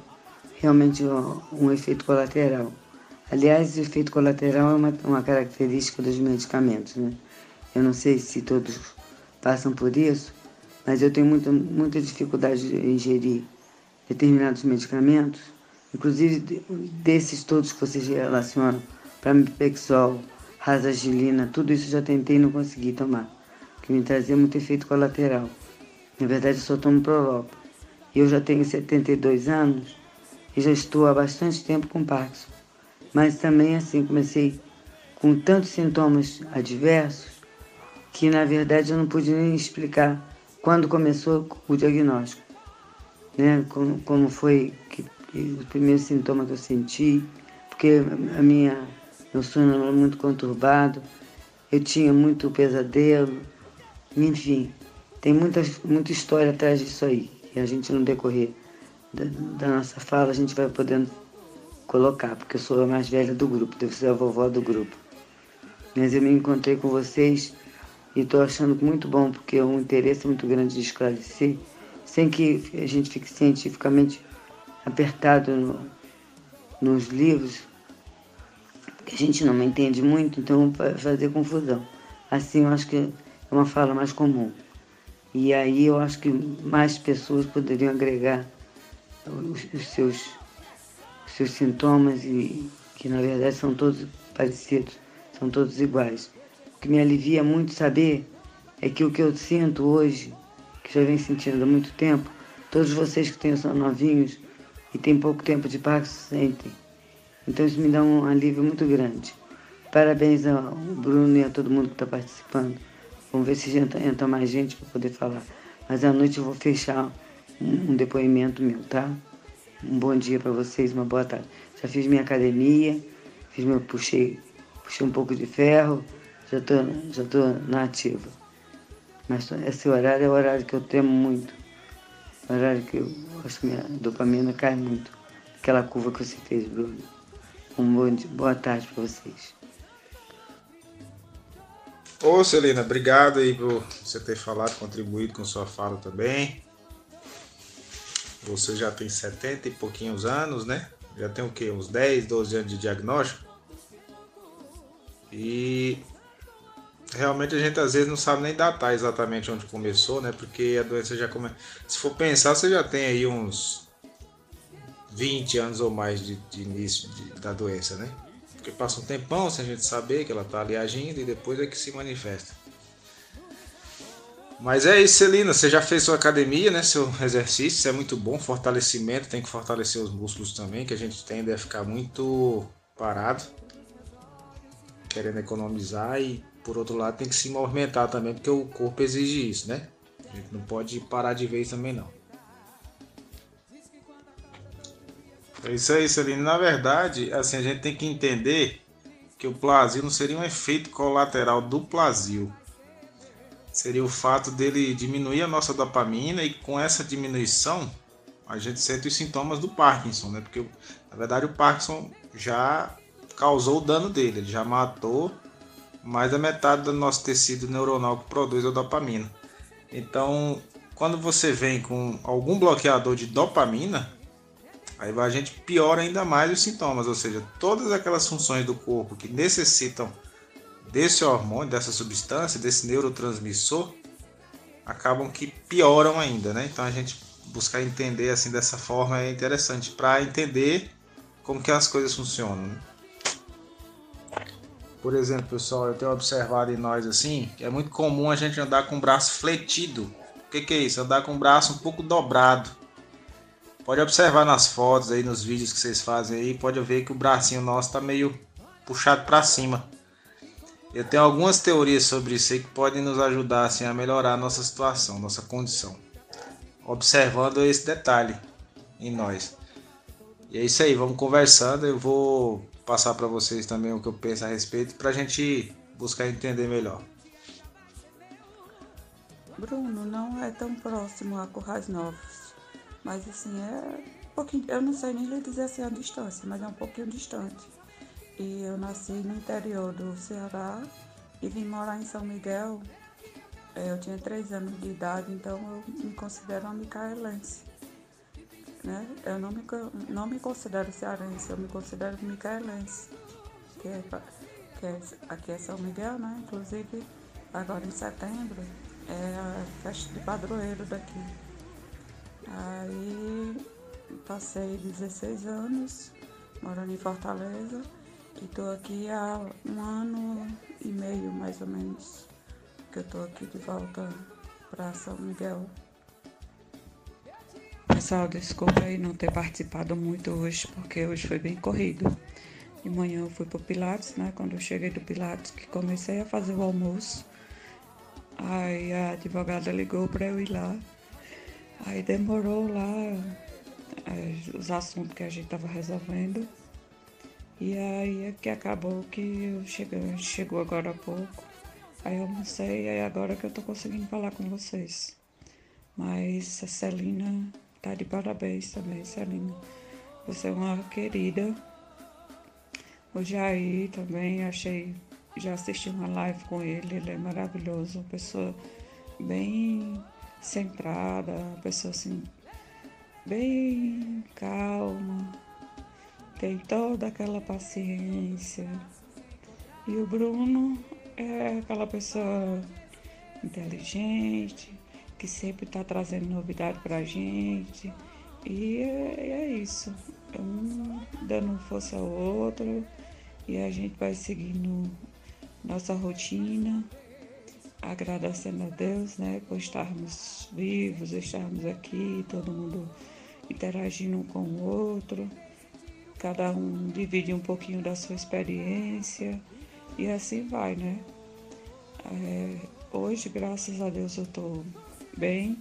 realmente um, um efeito colateral. Aliás, o efeito colateral é uma, uma característica dos medicamentos. Né? Eu não sei se todos passam por isso, mas eu tenho muita, muita dificuldade de ingerir determinados medicamentos, inclusive desses todos que vocês relacionam, pramipexol, razagilina, tudo isso já tentei e não consegui tomar que me trazia muito efeito colateral. Na verdade, eu só tomo Prolop. Eu já tenho 72 anos e já estou há bastante tempo com Parkinson. Mas também, assim, comecei com tantos sintomas adversos que, na verdade, eu não pude nem explicar quando começou o diagnóstico. Né? Como, como foi que, que o primeiro sintoma que eu senti, porque a minha, meu sono era muito conturbado, eu tinha muito pesadelo, enfim, tem muita, muita história atrás disso aí. E a gente, no decorrer da, da nossa fala, a gente vai podendo colocar, porque eu sou a mais velha do grupo, devo ser a vovó do grupo. Mas eu me encontrei com vocês e estou achando muito bom, porque é um interesse muito grande de esclarecer, sem que a gente fique cientificamente apertado no, nos livros, que a gente não entende muito, então vai fazer confusão. Assim, eu acho que é uma fala mais comum. E aí eu acho que mais pessoas poderiam agregar os, os seus, os seus sintomas e que na verdade são todos parecidos, são todos iguais. O que me alivia muito saber é que o que eu sinto hoje, que já venho sentindo há muito tempo, todos vocês que têm, são novinhos e têm pouco tempo de Parkinson sentem. Então isso me dá um alívio muito grande. Parabéns ao Bruno e a todo mundo que está participando. Vamos ver se entra, entra mais gente para poder falar. Mas à noite eu vou fechar um, um depoimento meu, tá? Um bom dia para vocês, uma boa tarde. Já fiz minha academia, fiz meu, puxei, puxei um pouco de ferro, já tô, já tô na ativa. Mas esse horário é o horário que eu temo muito. O horário que eu acho que minha dopamina cai muito. Aquela curva que você fez, Bruno. Um bom dia, boa tarde para vocês. Ô Celina, obrigado aí por você ter falado, contribuído com sua fala também. Você já tem 70 e pouquinhos anos, né? Já tem o quê? Uns 10, 12 anos de diagnóstico? E realmente a gente às vezes não sabe nem datar exatamente onde começou, né? Porque a doença já começa. Se for pensar, você já tem aí uns 20 anos ou mais de, de início de, da doença, né? Porque passa um tempão sem a gente saber que ela está ali agindo e depois é que se manifesta. Mas é isso, Celina. Você já fez sua academia, né? Seu exercício, isso é muito bom. Fortalecimento, tem que fortalecer os músculos também, que a gente tende a ficar muito parado, querendo economizar e por outro lado tem que se movimentar também, porque o corpo exige isso, né? A gente não pode parar de vez também não. É isso aí, Celina. Na verdade, assim, a gente tem que entender que o plasio não seria um efeito colateral do plasio seria o fato dele diminuir a nossa dopamina e com essa diminuição a gente sente os sintomas do Parkinson, né? Porque na verdade o Parkinson já causou o dano dele, ele já matou mais da metade do nosso tecido neuronal que produz a dopamina. Então, quando você vem com algum bloqueador de dopamina, aí a gente piora ainda mais os sintomas, ou seja, todas aquelas funções do corpo que necessitam desse hormônio, dessa substância, desse neurotransmissor, acabam que pioram ainda, né? Então a gente buscar entender assim dessa forma é interessante para entender como que as coisas funcionam. Né? Por exemplo, pessoal, eu tenho observado em nós assim, que é muito comum a gente andar com o braço fletido. O que, que é isso? Andar com o braço um pouco dobrado. Pode observar nas fotos aí, nos vídeos que vocês fazem aí, pode ver que o bracinho nosso está meio puxado para cima. Eu tenho algumas teorias sobre isso aí que podem nos ajudar assim, a melhorar a nossa situação, nossa condição. Observando esse detalhe em nós. E é isso aí, vamos conversando. Eu vou passar para vocês também o que eu penso a respeito para a gente buscar entender melhor. Bruno não é tão próximo a Currais Novos, mas assim é um pouquinho, eu não sei nem lhe dizer assim a distância, mas é um pouquinho distante. E eu nasci no interior do Ceará e vim morar em São Miguel. É, eu tinha três anos de idade, então eu me considero uma micaelense. Né? Eu não me, não me considero cearense, eu me considero micaelense. Que é, que é, aqui é São Miguel, né? Inclusive, agora em setembro é a festa de padroeiro daqui. Aí passei 16 anos morando em Fortaleza Estou aqui há um ano e meio, mais ou menos, que eu estou aqui de volta para São Miguel. Pessoal, desculpa aí não ter participado muito hoje, porque hoje foi bem corrido. De manhã eu fui para o Pilates, né? Quando eu cheguei do Pilates, que comecei a fazer o almoço. Aí a advogada ligou para eu ir lá. Aí demorou lá é, os assuntos que a gente estava resolvendo. E aí é que acabou que eu cheguei, chegou agora há pouco. Aí eu almocei, aí agora que eu tô conseguindo falar com vocês. Mas a Celina tá de parabéns também, Celina. Você é uma querida. O Jair também, achei, já assisti uma live com ele, ele é maravilhoso, uma pessoa bem centrada, uma pessoa assim, bem calma tem toda aquela paciência. E o Bruno é aquela pessoa inteligente, que sempre está trazendo novidade para a gente. E é, é, isso. Um dando força ao outro e a gente vai seguindo nossa rotina, agradecendo a Deus, né, por estarmos vivos, estarmos aqui, todo mundo interagindo um com o outro cada um divide um pouquinho da sua experiência e assim vai, né? É, hoje, graças a Deus, eu estou bem.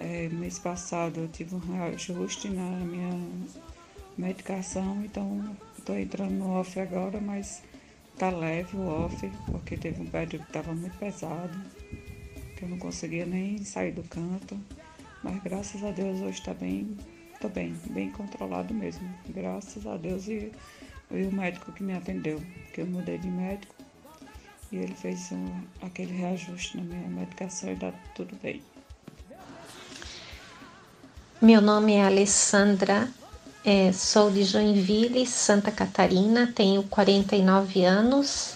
É, mês passado eu tive um reajuste na minha medicação, então estou entrando no off agora, mas tá leve o off, porque teve um período que estava muito pesado, que eu não conseguia nem sair do canto. Mas graças a Deus hoje está bem Tô bem, bem controlado mesmo. Graças a Deus e, e o médico que me atendeu, que eu mudei de médico e ele fez um, aquele reajuste na minha medicação e dá tudo bem. Meu nome é Alessandra É, sou de Joinville, Santa Catarina, tenho 49 anos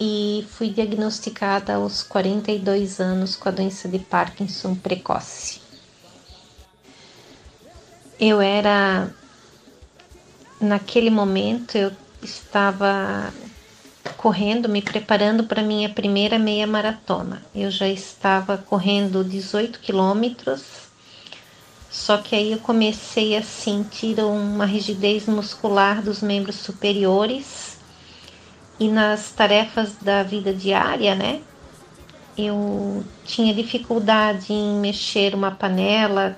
e fui diagnosticada aos 42 anos com a doença de Parkinson precoce. Eu era, naquele momento, eu estava correndo, me preparando para minha primeira meia maratona. Eu já estava correndo 18 quilômetros só que aí eu comecei a sentir uma rigidez muscular dos membros superiores e nas tarefas da vida diária, né? Eu tinha dificuldade em mexer uma panela,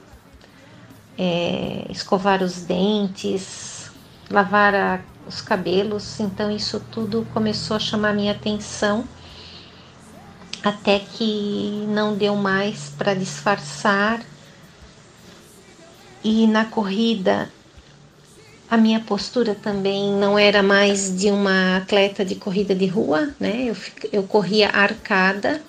é, escovar os dentes, lavar a, os cabelos, então isso tudo começou a chamar minha atenção até que não deu mais para disfarçar e na corrida a minha postura também não era mais de uma atleta de corrida de rua, né? Eu, eu corria arcada.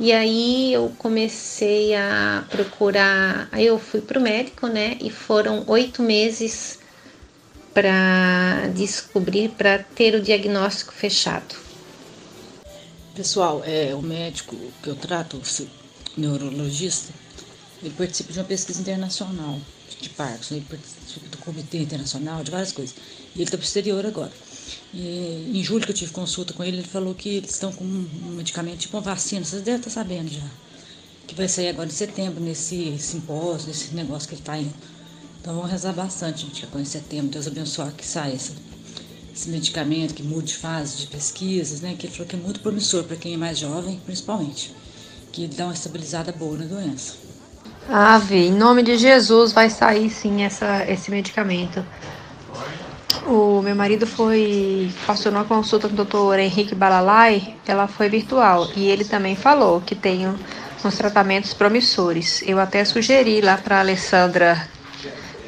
E aí eu comecei a procurar. Aí eu fui para o médico, né? E foram oito meses para descobrir, para ter o diagnóstico fechado. Pessoal, é o médico que eu trato, o neurologista, ele participa de uma pesquisa internacional de Parkinson, ele participa do Comitê Internacional, de várias coisas. E ele está para exterior agora. E, em julho que eu tive consulta com ele, ele falou que eles estão com um medicamento, tipo uma vacina, vocês devem estar sabendo já. Que vai sair agora em setembro, nesse simpósio, nesse negócio que ele está indo. Então vamos rezar bastante, gente, que em setembro, Deus abençoe que saia esse, esse medicamento, que mude fase de pesquisas, né? Que ele falou que é muito promissor para quem é mais jovem, principalmente. Que dá uma estabilizada boa na doença. Ave, em nome de Jesus vai sair sim essa, esse medicamento. O meu marido foi passou numa consulta com o doutor Henrique Balalai, ela foi virtual e ele também falou que tem uns tratamentos promissores. Eu até sugeri lá para Alessandra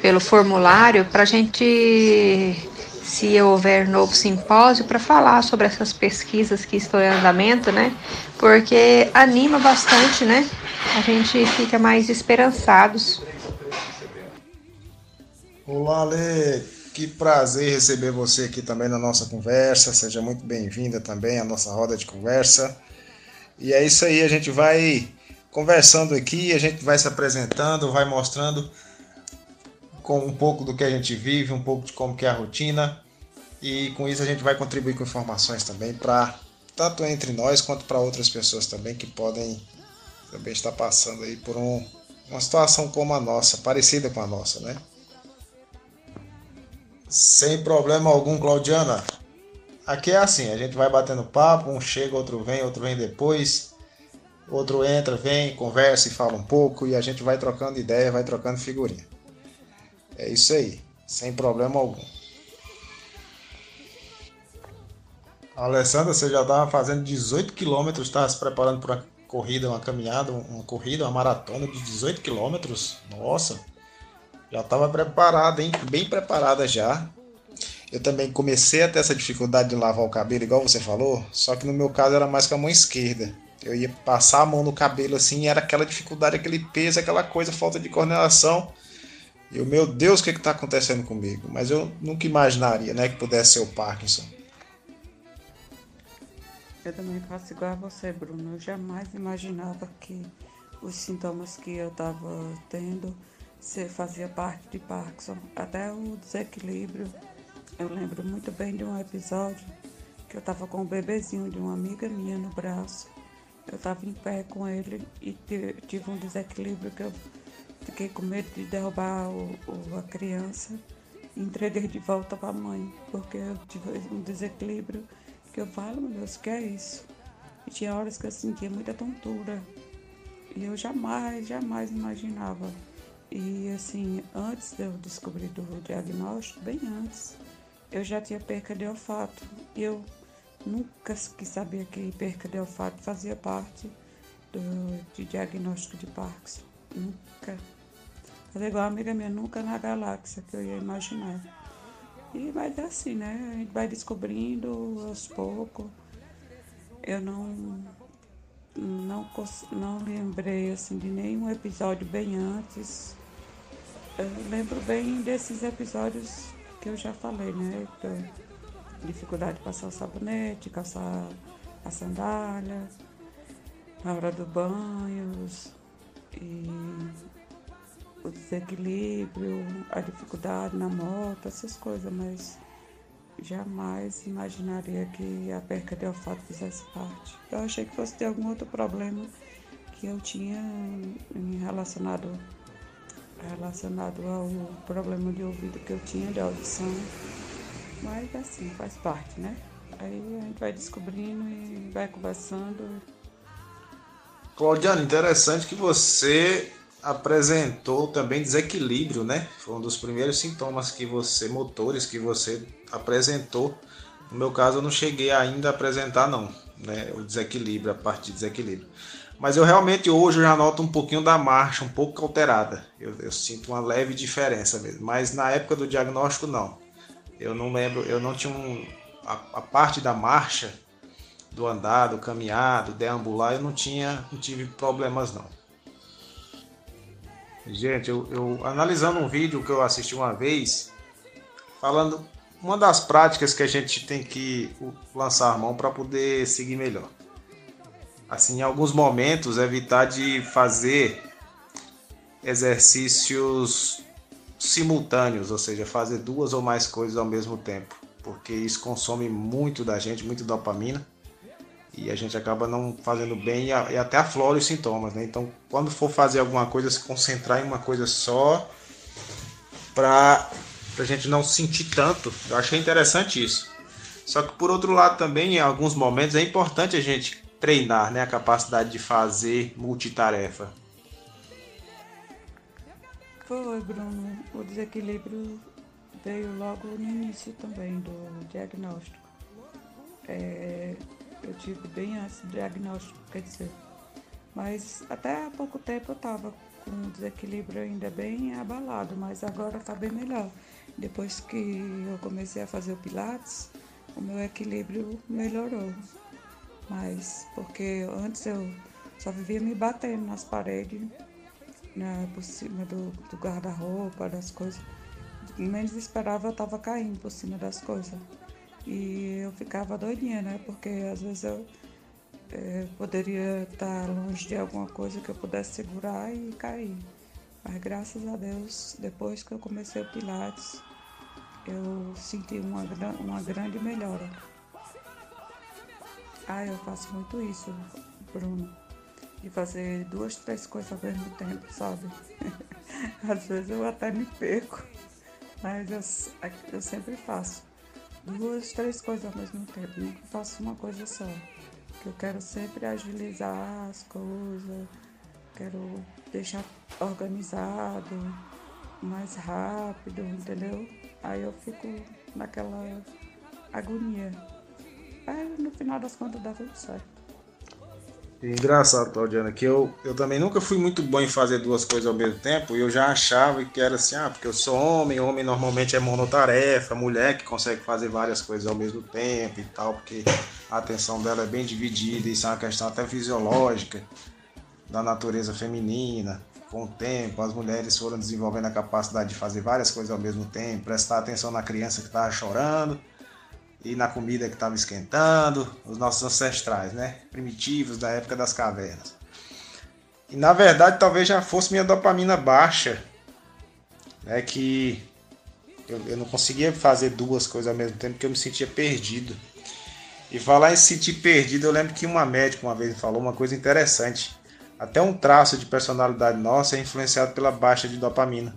pelo formulário para a gente, se houver novo simpósio, para falar sobre essas pesquisas que estão em andamento, né? Porque anima bastante, né? a gente fica mais esperançados. Olá, Lê. Que prazer receber você aqui também na nossa conversa. Seja muito bem-vinda também à nossa roda de conversa. E é isso aí, a gente vai conversando aqui, a gente vai se apresentando, vai mostrando com um pouco do que a gente vive, um pouco de como que é a rotina. E com isso a gente vai contribuir com informações também para tanto entre nós quanto para outras pessoas também que podem também está passando aí por um, uma situação como a nossa, parecida com a nossa, né? Sem problema algum, Claudiana. Aqui é assim, a gente vai batendo papo, um chega, outro vem, outro vem depois, outro entra, vem, conversa e fala um pouco e a gente vai trocando ideia, vai trocando figurinha. É isso aí, sem problema algum. Alessandra, você já estava fazendo 18 quilômetros, estava se preparando para corrida, uma caminhada, uma corrida, uma maratona de 18 quilômetros. Nossa, já estava preparada, hein? Bem preparada já. Eu também comecei a ter essa dificuldade de lavar o cabelo, igual você falou, só que no meu caso era mais com a mão esquerda. Eu ia passar a mão no cabelo assim, e era aquela dificuldade, aquele peso, aquela coisa, falta de coordenação. Eu, meu Deus, o que está acontecendo comigo? Mas eu nunca imaginaria né, que pudesse ser o Parkinson. Eu também faço igual a você, Bruno. Eu jamais imaginava que os sintomas que eu estava tendo se fazia parte de Parkinson. Até o desequilíbrio. Eu lembro muito bem de um episódio que eu estava com um bebezinho de uma amiga minha no braço. Eu estava em pé com ele e tive um desequilíbrio que eu fiquei com medo de derrubar o, o, a criança e entreguei de volta para a mãe, porque eu tive um desequilíbrio que eu falo, meu Deus, que é isso? E tinha horas que eu sentia muita tontura. E eu jamais, jamais imaginava. E assim, antes de eu descobrir do diagnóstico, bem antes, eu já tinha perca de olfato. E eu nunca quis saber que perca de olfato fazia parte do de diagnóstico de Parkinson. Nunca. Mas igual a amiga minha, nunca na galáxia que eu ia imaginar. E vai dar assim, né? A gente vai descobrindo aos poucos. Eu não, não, não lembrei assim, de nenhum episódio bem antes. eu lembro bem desses episódios que eu já falei, né? Da dificuldade de passar o sabonete, calçar a sandália, na hora do banho, e o desequilíbrio, a dificuldade na moto, essas coisas, mas jamais imaginaria que a perca de olfato fizesse parte. Eu achei que fosse ter algum outro problema que eu tinha relacionado relacionado ao problema de ouvido que eu tinha de audição. Mas assim, faz parte, né? Aí a gente vai descobrindo e vai conversando. Claudiano, interessante que você apresentou também desequilíbrio, né? Foi um dos primeiros sintomas que você, motores que você apresentou. No meu caso, eu não cheguei ainda a apresentar, não, né? O desequilíbrio, a parte de desequilíbrio. Mas eu realmente hoje já noto um pouquinho da marcha, um pouco alterada. Eu, eu sinto uma leve diferença mesmo. Mas na época do diagnóstico, não. Eu não lembro, eu não tinha um. A, a parte da marcha, do andar, do caminhar, do deambular, eu não tinha, não tive problemas não. Gente, eu, eu, analisando um vídeo que eu assisti uma vez, falando uma das práticas que a gente tem que lançar a mão para poder seguir melhor. Assim, em alguns momentos, evitar de fazer exercícios simultâneos, ou seja, fazer duas ou mais coisas ao mesmo tempo, porque isso consome muito da gente, muito dopamina e a gente acaba não fazendo bem e, até aflora os sintomas, né? Então, quando for fazer alguma coisa, se concentrar em uma coisa só para a gente não sentir tanto. Eu achei interessante isso. Só que por outro lado também, em alguns momentos é importante a gente treinar, né, a capacidade de fazer multitarefa. Foi, Bruno. O desequilíbrio veio logo no início também do diagnóstico. É, eu tive bem do diagnóstico, quer dizer. Mas até há pouco tempo eu estava com um desequilíbrio ainda bem abalado, mas agora está bem melhor. Depois que eu comecei a fazer o Pilates, o meu equilíbrio melhorou. Mas porque antes eu só vivia me batendo nas paredes, né, por cima do, do guarda-roupa, das coisas. Menos esperava eu estava caindo por cima das coisas. E eu ficava doidinha, né? Porque às vezes eu é, poderia estar longe de alguma coisa que eu pudesse segurar e cair. Mas graças a Deus, depois que eu comecei o Pilates, eu senti uma, uma grande melhora. Ah, eu faço muito isso, Bruno. De fazer duas, três coisas ao mesmo tempo, sabe? Às vezes eu até me perco, mas eu, eu sempre faço duas, três coisas ao mesmo tempo. Nunca faço uma coisa só. Que eu quero sempre agilizar as coisas, quero deixar organizado, mais rápido, entendeu? Aí eu fico naquela agonia. Aí no final das contas dá tudo certo. Engraçado, Claudiana, que eu, eu também nunca fui muito bom em fazer duas coisas ao mesmo tempo. E eu já achava que era assim, ah, porque eu sou homem, homem normalmente é monotarefa, mulher que consegue fazer várias coisas ao mesmo tempo e tal, porque a atenção dela é bem dividida, isso é uma questão até fisiológica da natureza feminina. Com o tempo, as mulheres foram desenvolvendo a capacidade de fazer várias coisas ao mesmo tempo, prestar atenção na criança que estava chorando e na comida que estava esquentando, os nossos ancestrais, né? Primitivos da época das cavernas. E na verdade talvez já fosse minha dopamina baixa, né? Que eu, eu não conseguia fazer duas coisas ao mesmo tempo porque eu me sentia perdido. E falar em sentir perdido, eu lembro que uma médica uma vez falou uma coisa interessante. Até um traço de personalidade nossa é influenciado pela baixa de dopamina.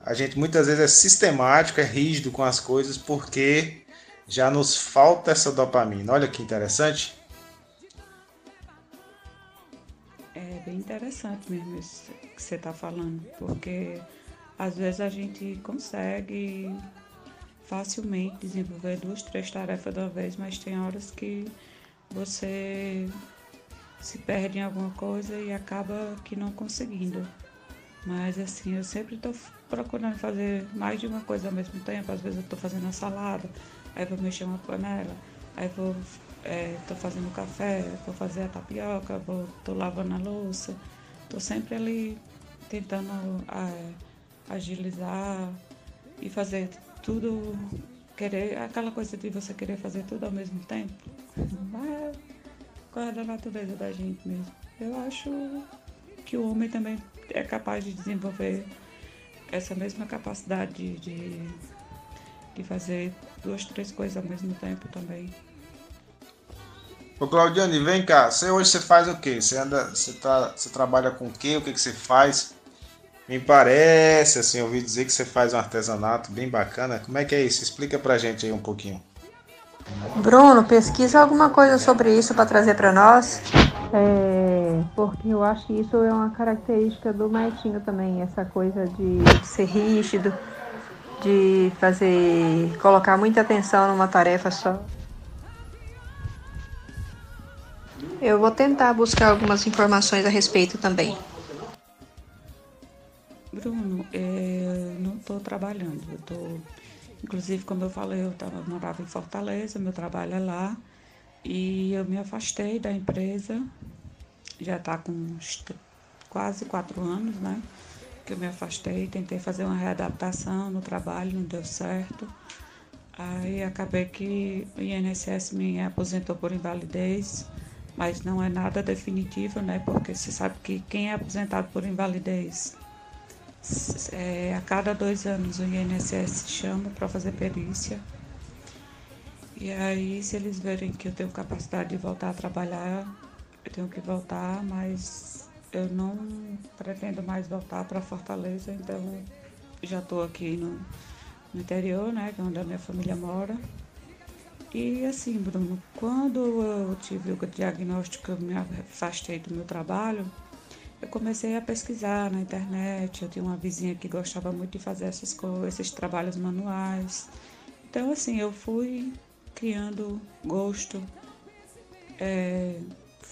A gente muitas vezes é sistemático, é rígido com as coisas porque já nos falta essa dopamina. Olha que interessante. É bem interessante mesmo isso que você está falando, porque às vezes a gente consegue facilmente desenvolver duas, três tarefas da vez, mas tem horas que você se perde em alguma coisa e acaba que não conseguindo. Mas assim, eu sempre estou procurando fazer mais de uma coisa ao mesmo tempo. Às vezes eu estou fazendo a salada, aí vou mexer uma panela, aí vou é, tô fazendo café, vou fazer a tapioca, vou tô lavando a louça, tô sempre ali tentando é, agilizar e fazer tudo, querer, aquela coisa de você querer fazer tudo ao mesmo tempo. Mas é da natureza da gente mesmo. Eu acho que o homem também é capaz de desenvolver essa mesma capacidade de, de, de fazer duas, três coisas ao mesmo tempo também. Ô Claudiane, vem cá, você hoje você faz o quê? Você anda, você, tá, você trabalha com o quê? O que, que você faz? Me parece, assim, eu ouvi dizer que você faz um artesanato bem bacana. Como é que é isso? Explica pra gente aí um pouquinho. Bruno, pesquisa alguma coisa sobre isso para trazer para nós. É, porque eu acho que isso é uma característica do Maitinho também, essa coisa de ser rígido, de fazer, colocar muita atenção numa tarefa só. Eu vou tentar buscar algumas informações a respeito também. Bruno, é, não estou trabalhando. Eu tô, inclusive, como eu falei, eu tava, morava em Fortaleza, meu trabalho é lá. E eu me afastei da empresa, já está com quase quatro anos, né? Que eu me afastei, tentei fazer uma readaptação no trabalho, não deu certo. Aí acabei que o INSS me aposentou por invalidez mas não é nada definitivo, né? Porque você sabe que quem é aposentado por invalidez, é, a cada dois anos o INSS chama para fazer perícia. E aí, se eles verem que eu tenho capacidade de voltar a trabalhar, eu tenho que voltar, mas eu não pretendo mais voltar para Fortaleza, então já estou aqui no, no interior, né? É onde a minha família mora. E assim, Bruno, quando eu tive o diagnóstico, eu me afastei do meu trabalho, eu comecei a pesquisar na internet. Eu tinha uma vizinha que gostava muito de fazer essas coisas, esses trabalhos manuais. Então, assim, eu fui criando gosto, é,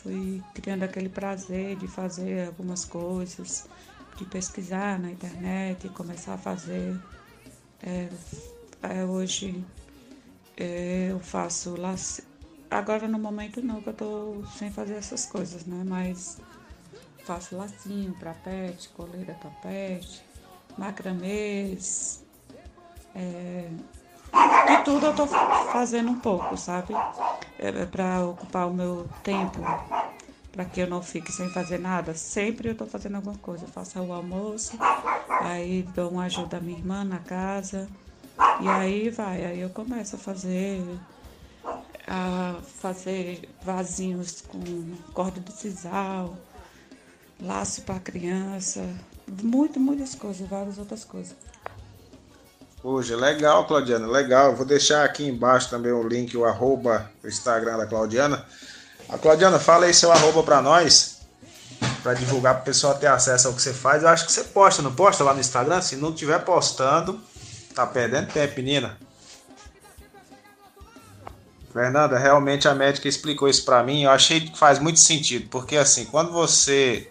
fui criando aquele prazer de fazer algumas coisas, de pesquisar na internet começar a fazer. É, é, hoje é, eu faço laço. Agora no momento não, que eu tô sem fazer essas coisas, né? Mas faço lacinho para pet, coleira para pet, macramês. É, de tudo eu tô fazendo um pouco, sabe? É, é para ocupar o meu tempo, para que eu não fique sem fazer nada. Sempre eu tô fazendo alguma coisa. Eu faço o almoço, aí dou uma ajuda à minha irmã na casa. E aí vai, aí eu começo a fazer a fazer vasinhos com corda de sisal, laço para criança, muito, muitas coisas, várias outras coisas. Hoje, legal, Claudiana, legal. Vou deixar aqui embaixo também o link, o arroba, o Instagram da Claudiana. A Claudiana, fala aí seu arroba para nós, para divulgar para o pessoal ter acesso ao que você faz. Eu acho que você posta, não posta lá no Instagram? Se não estiver postando, Tá perdendo tempo, menina. Fernanda, realmente a médica explicou isso para mim. Eu achei que faz muito sentido, porque assim, quando você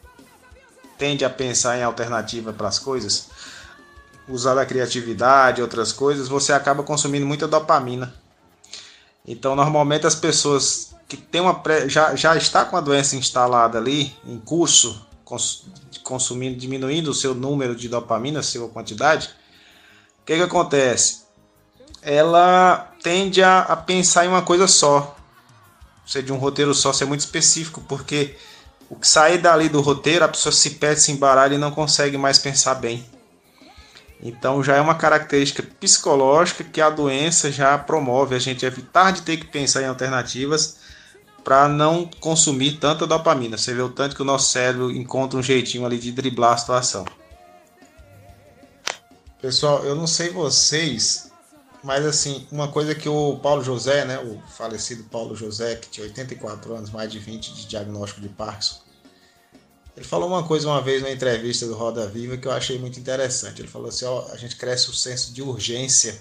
tende a pensar em alternativa para as coisas, usar a criatividade, outras coisas, você acaba consumindo muita dopamina. Então, normalmente as pessoas que tem uma pré, já, já está com a doença instalada ali em curso, cons, consumindo, diminuindo o seu número de dopamina, a sua quantidade, que, que acontece? Ela tende a, a pensar em uma coisa só. Ser de um roteiro só, ser muito específico, porque o que sair dali do roteiro, a pessoa se perde, se embaralha e não consegue mais pensar bem. Então já é uma característica psicológica que a doença já promove a gente evitar de ter que pensar em alternativas para não consumir tanta dopamina. Você vê o tanto que o nosso cérebro encontra um jeitinho ali de driblar a situação. Pessoal, eu não sei vocês, mas assim, uma coisa que o Paulo José, né, o falecido Paulo José, que tinha 84 anos, mais de 20 de diagnóstico de Parkinson, ele falou uma coisa uma vez na entrevista do Roda Viva que eu achei muito interessante. Ele falou assim: ó, a gente cresce o senso de urgência.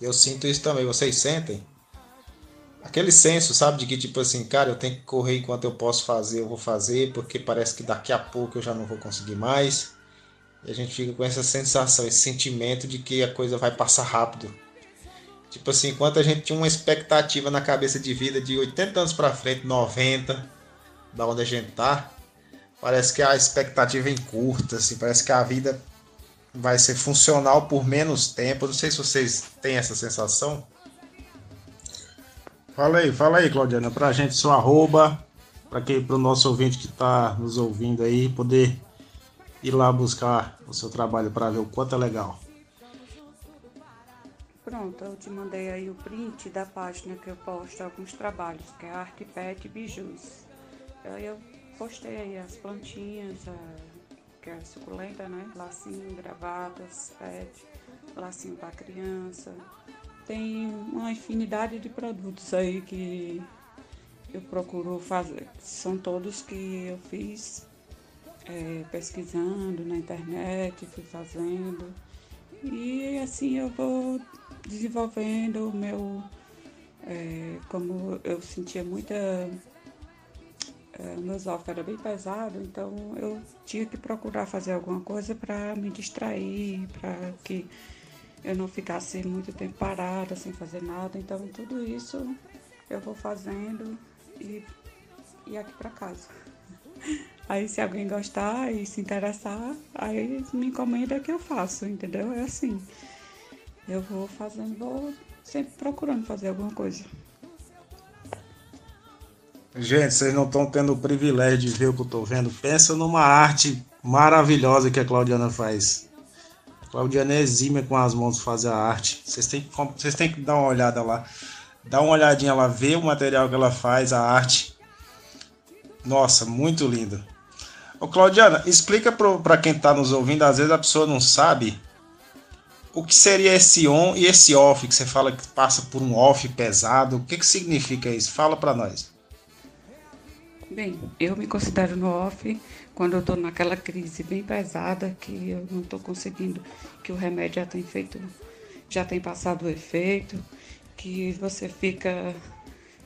Eu sinto isso também. Vocês sentem? Aquele senso, sabe, de que tipo assim, cara, eu tenho que correr enquanto eu posso fazer, eu vou fazer, porque parece que daqui a pouco eu já não vou conseguir mais. E a gente fica com essa sensação, esse sentimento de que a coisa vai passar rápido. Tipo assim, enquanto a gente tinha uma expectativa na cabeça de vida de 80 anos para frente, 90, da onde a gente tá, parece que a expectativa é curta, assim, parece que a vida vai ser funcional por menos tempo. Não sei se vocês têm essa sensação. Fala aí, fala aí, Claudiana, pra gente seu arroba, para que pro nosso ouvinte que está nos ouvindo aí poder ir lá buscar o seu trabalho para ver o quanto é legal. Pronto, eu te mandei aí o print da página que eu posto alguns trabalhos, que é Arte Pet Bijus. Aí eu postei aí as plantinhas, a, que é suculenta, né? Lacinho, gravatas, pet, lacinho para criança. Tem uma infinidade de produtos aí que eu procuro fazer. São todos que eu fiz é, pesquisando na internet, fui fazendo. E assim eu vou desenvolvendo o meu. É, como eu sentia muita é, o meu esófago era bem pesado, então eu tinha que procurar fazer alguma coisa para me distrair, para que eu não ficasse muito tempo parada sem fazer nada. Então tudo isso eu vou fazendo e, e aqui para casa. Aí se alguém gostar e se interessar, aí me encomenda que eu faço, entendeu? É assim. Eu vou fazendo, vou sempre procurando fazer alguma coisa. Gente, vocês não estão tendo o privilégio de ver o que eu estou vendo. Pensa numa arte maravilhosa que a Claudiana faz. Claudiana é exímia com as mãos fazer a arte. Vocês têm, que, vocês têm que dar uma olhada lá. Dá uma olhadinha lá, ver o material que ela faz, a arte. Nossa, muito lindo. Ô Claudiana, explica para quem está nos ouvindo, às vezes a pessoa não sabe o que seria esse on e esse off, que você fala que passa por um off pesado. O que, que significa isso? Fala para nós. Bem, eu me considero no off quando eu estou naquela crise bem pesada que eu não estou conseguindo, que o remédio já tem feito, já tem passado o efeito, que você fica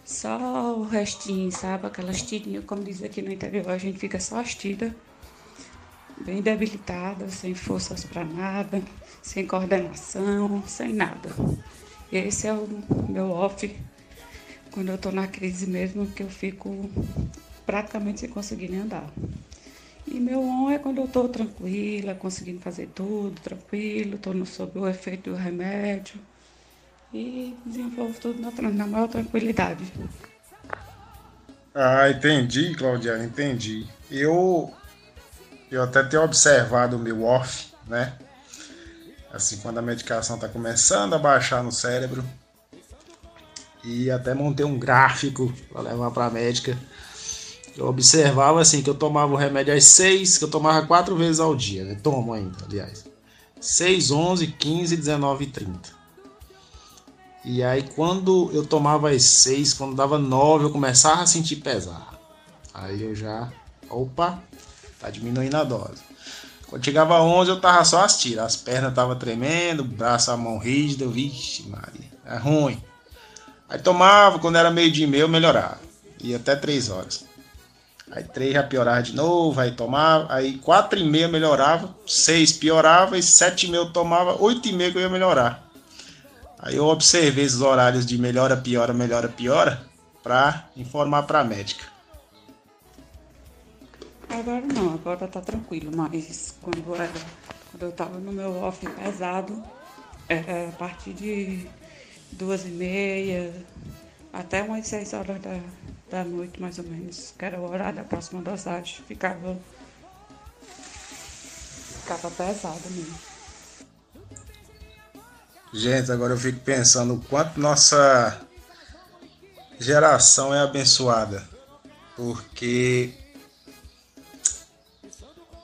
só o restinho, sabe? Aquelas tirinhas, como diz aqui no interior, a gente fica só as tiras, bem debilitada, sem forças para nada, sem coordenação, sem nada. Esse é o meu off quando eu estou na crise mesmo, que eu fico praticamente sem conseguir nem andar. E meu on é quando eu estou tranquila, conseguindo fazer tudo tranquilo, estou sob o efeito do remédio e desenvolvo tudo na, na maior tranquilidade. Ah, entendi, Claudiana, entendi. Eu, eu até tenho observado o meu off, né? Assim, quando a medicação está começando a baixar no cérebro. E até montei um gráfico para levar para a médica eu observava assim que eu tomava o remédio às 6, que eu tomava quatro vezes ao dia, né? Tomo ainda, aliás. 6, 11, 15, 19 e 30. E aí quando eu tomava às 6, quando dava 9, eu começava a sentir pesar. Aí eu já, opa, tá diminuindo a dose. Quando chegava a 11, eu tava só as tiras, as pernas tava tremendo, o braço, a mão rígida, vixe, Maria, é ruim. Aí tomava, quando era meio dia e meio, eu melhorava. Ia até 3 horas. Aí três já piorava de novo, aí tomava, aí quatro e meia melhorava, seis piorava e sete e meia eu tomava, oito e meia que eu ia melhorar. Aí eu observei esses horários de melhora, piora, melhora, piora, para informar para a médica. Agora não, agora tá tranquilo, mas quando, era, quando eu tava no meu off pesado, era a partir de duas e meia até umas seis horas da, da noite, mais ou menos, que era o horário da próxima dosagem, ficava, ficava pesado mesmo. Gente, agora eu fico pensando o quanto nossa geração é abençoada, porque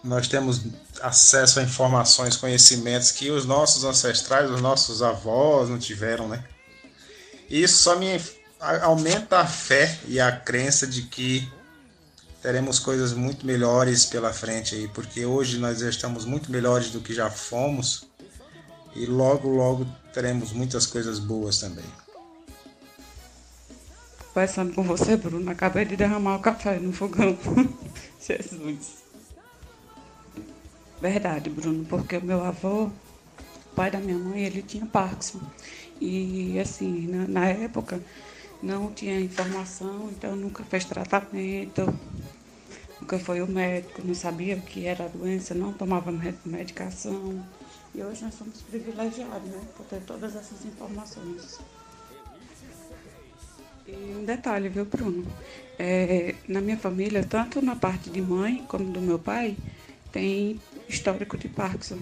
nós temos acesso a informações, conhecimentos que os nossos ancestrais, os nossos avós não tiveram, né? Isso só me aumenta a fé e a crença de que teremos coisas muito melhores pela frente aí, porque hoje nós já estamos muito melhores do que já fomos e logo logo teremos muitas coisas boas também. Conversando com você, Bruno, acabei de derramar o café no fogão. Jesus. Verdade, Bruno, porque o meu avô, pai da minha mãe, ele tinha Parkinson. E assim, na, na época, não tinha informação, então nunca fez tratamento, nunca foi o médico, não sabia o que era a doença, não tomava medicação. E hoje nós somos privilegiados, né? Por ter todas essas informações. E um detalhe, viu, Bruno? É, na minha família, tanto na parte de mãe como do meu pai, tem histórico de Parkinson.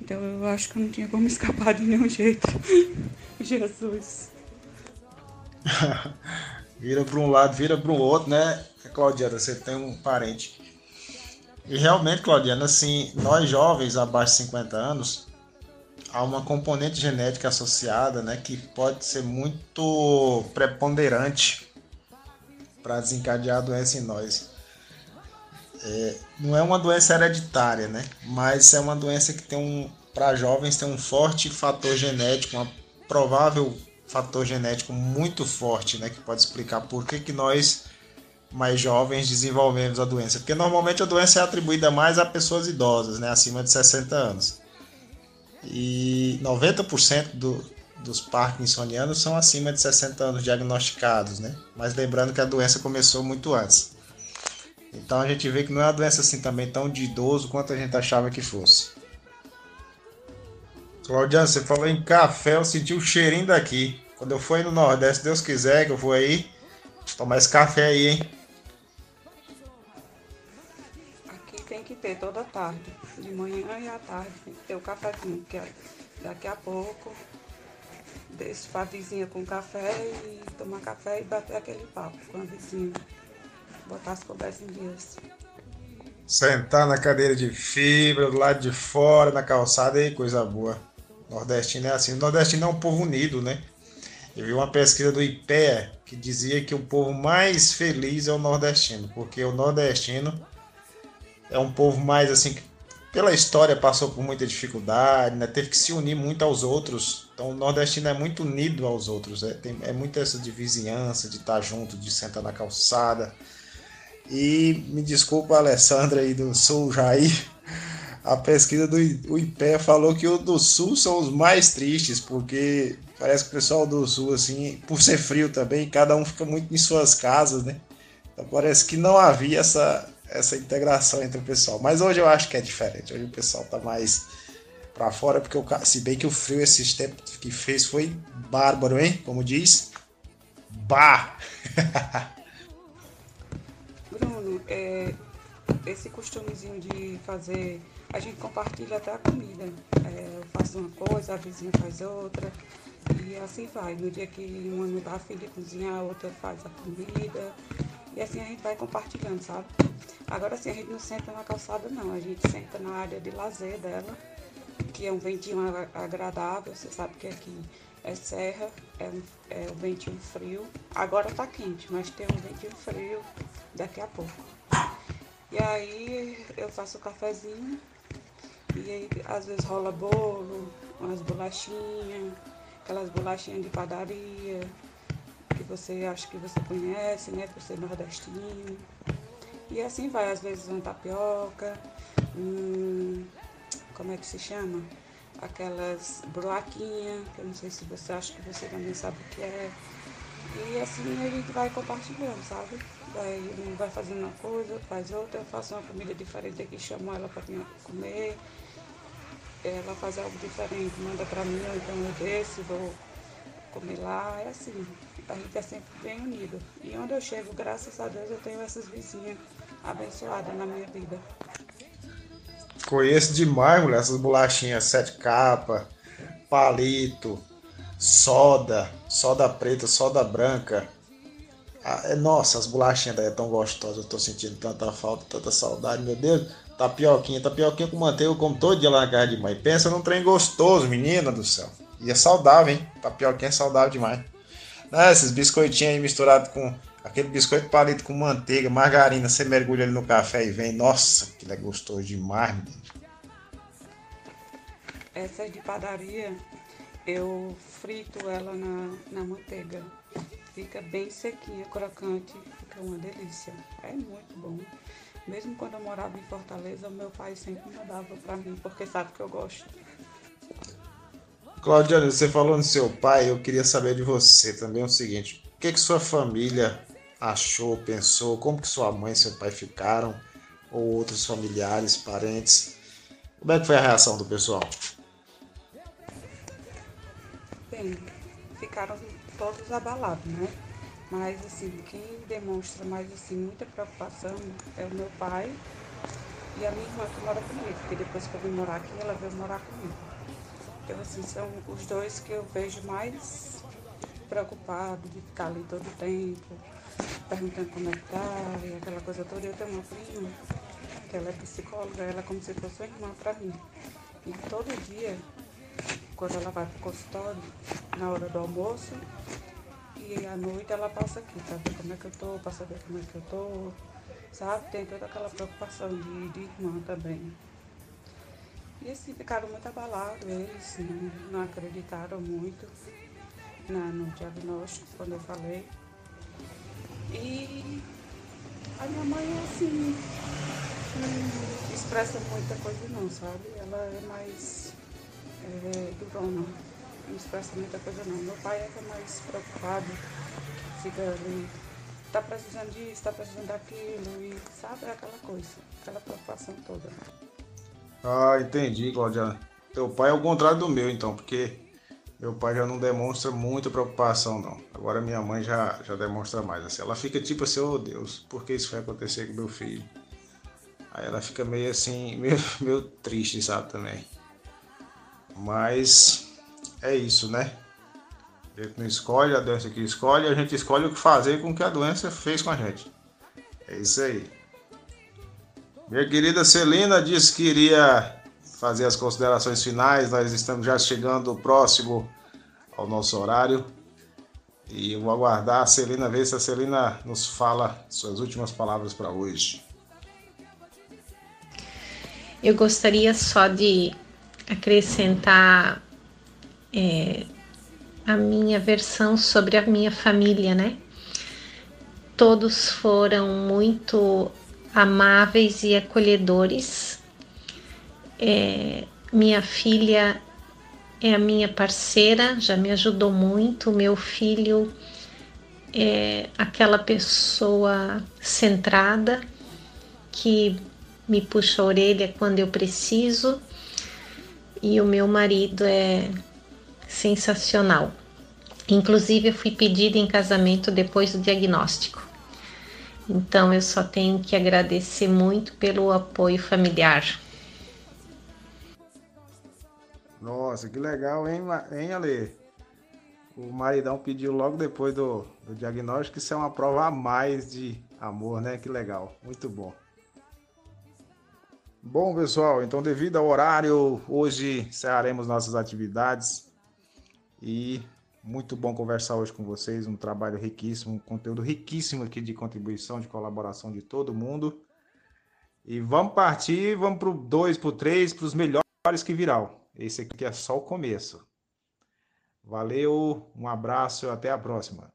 Então eu acho que eu não tinha como escapar de nenhum jeito. Jesus. vira para um lado, vira para o outro, né, Claudiana? Você tem um parente. E realmente, Claudiana, assim, nós jovens abaixo de 50 anos, há uma componente genética associada, né, que pode ser muito preponderante para desencadear a doença em nós. É, não é uma doença hereditária, né? Mas é uma doença que tem um, para jovens tem um forte fator genético, um provável fator genético muito forte, né? Que pode explicar por que, que nós mais jovens desenvolvemos a doença. Porque normalmente a doença é atribuída mais a pessoas idosas, né? Acima de 60 anos. E 90% do, dos parkinsonianos são acima de 60 anos diagnosticados, né? Mas lembrando que a doença começou muito antes. Então a gente vê que não é uma doença assim também tão de idoso quanto a gente achava que fosse. Claudiano, você falou em café, eu senti o cheirinho daqui. Quando eu for no Nordeste, Deus quiser que eu vou aí, tomar esse café aí, hein? Aqui tem que ter toda tarde, de manhã e à tarde, tem que ter o cafezinho, que daqui a pouco desço pra vizinha com café e tomar café e bater aquele papo com a vizinha botar as conversas em dias. Sentar na cadeira de fibra, do lado de fora, na calçada, aí coisa boa. Nordestino é assim. O nordestino é um povo unido, né? Eu vi uma pesquisa do IPEA que dizia que o povo mais feliz é o nordestino, porque o nordestino é um povo mais assim que pela história passou por muita dificuldade, né? teve que se unir muito aos outros. Então o nordestino é muito unido aos outros, é, tem, é muito essa de vizinhança, de estar junto, de sentar na calçada, e me desculpa, Alessandra aí do Sul, Jair. A pesquisa do IPE falou que o do Sul são os mais tristes, porque parece que o pessoal do Sul, assim, por ser frio também, cada um fica muito em suas casas, né? Então parece que não havia essa, essa integração entre o pessoal. Mas hoje eu acho que é diferente. Hoje o pessoal tá mais para fora, porque se bem que o frio esses tempos que fez foi bárbaro, hein? Como diz. Bah! é, esse costumezinho de fazer, a gente compartilha até a comida. É, eu faço uma coisa, a vizinha faz outra. E assim vai. No dia que uma não dá fim de cozinhar, a outra faz a comida. E assim a gente vai compartilhando, sabe? Agora assim, a gente não senta na calçada não, a gente senta na área de lazer dela, que é um ventinho agradável, você sabe que aqui é serra, é, um, é um ventinho frio. Agora tá quente, mas tem um ventinho frio daqui a pouco. E aí eu faço o cafezinho e aí às vezes rola bolo, umas bolachinhas, aquelas bolachinhas de padaria que você acha que você conhece, né, por ser nordestino. E assim vai, às vezes uma tapioca, um, como é que se chama? aquelas buraquinhas, que eu não sei se você acha que você também sabe o que é. E assim a gente vai compartilhando, sabe? Daí um vai fazendo uma coisa, faz outra, eu faço uma comida diferente aqui, chamo ela para comer. Ela faz algo diferente, manda para mim, então eu desço, vou comer lá, é assim. A gente é sempre bem unido. E onde eu chego, graças a Deus, eu tenho essas vizinhas abençoadas na minha vida. Conheço demais, mulher, essas bolachinhas sete capa, palito, soda, soda preta, soda branca. Ah, é, nossa, as bolachinhas daí é tão gostosas, eu tô sentindo tanta falta, tanta saudade, meu Deus. Tapioquinha, tapioquinha com manteiga, como todo dia lá na casa de mãe. Pensa num trem gostoso, menina do céu. E é saudável, hein? Tapioquinha é saudável demais. Né, esses biscoitinhos aí misturados com aquele biscoito palito com manteiga, margarina, você mergulha ali no café e vem. Nossa, aquilo é gostoso demais, menino. Essa de padaria, eu frito ela na, na manteiga. Fica bem sequinha, crocante, fica uma delícia. É muito bom. Mesmo quando eu morava em Fortaleza, meu pai sempre mandava para mim, porque sabe que eu gosto. Claudiane, você falou no seu pai, eu queria saber de você também o seguinte: o que, que sua família achou, pensou, como que sua mãe e seu pai ficaram, ou outros familiares, parentes, Como é que foi a reação do pessoal? Bem, ficaram todos abalados, né? Mas assim, quem demonstra mais assim muita preocupação é o meu pai e a minha irmã que mora comigo, porque depois que eu vim morar aqui, ela veio morar comigo. Então assim, são os dois que eu vejo mais preocupados de ficar ali todo o tempo, perguntando como é que tá, e aquela coisa toda. Eu tenho uma prima, que ela é psicóloga, ela é como se fosse uma irmã para mim. E todo dia, quando ela vai pro consultório, na hora do almoço, e à noite ela passa aqui, para ver como é que eu tô, para saber como é que eu tô, sabe? Tem toda aquela preocupação de, de irmã também. E assim, ficaram muito abalados, eles não, não acreditaram muito na, no diagnóstico quando eu falei. E a minha mãe assim, não expressa muita coisa não, sabe? Ela é mais é, durona, não expressa muita coisa não. Meu pai é que é mais preocupado, fica ali, tá precisando disso, tá precisando daquilo, e sabe, é aquela coisa, aquela preocupação toda. Ah, entendi, Claudiana. Teu pai é o contrário do meu, então, porque meu pai já não demonstra muita preocupação, não. Agora minha mãe já, já demonstra mais. Assim, ela fica tipo assim, oh Deus, por que isso vai acontecer com meu filho? Aí ela fica meio assim, meio, meio triste, sabe, também. Mas é isso, né? Gente não escolhe a doença que escolhe, a gente escolhe o que fazer com o que a doença fez com a gente. É isso aí. Minha querida Celina disse que iria fazer as considerações finais. Nós estamos já chegando próximo ao nosso horário. E eu vou aguardar a Celina ver se a Celina nos fala suas últimas palavras para hoje. Eu gostaria só de acrescentar é, a minha versão sobre a minha família, né? Todos foram muito amáveis e acolhedores é, minha filha é a minha parceira, já me ajudou muito. Meu filho é aquela pessoa centrada que me puxa a orelha quando eu preciso. E o meu marido é sensacional. Inclusive, eu fui pedida em casamento depois do diagnóstico. Então, eu só tenho que agradecer muito pelo apoio familiar. Nossa, que legal, hein, hein Ale? O maridão pediu logo depois do, do diagnóstico, isso é uma prova a mais de amor, né? Que legal, muito bom. Bom, pessoal, então devido ao horário, hoje encerraremos nossas atividades e muito bom conversar hoje com vocês, um trabalho riquíssimo, um conteúdo riquíssimo aqui de contribuição, de colaboração de todo mundo. E vamos partir, vamos para o 2, para o 3, para os melhores que virão. Esse aqui é só o começo. Valeu, um abraço e até a próxima.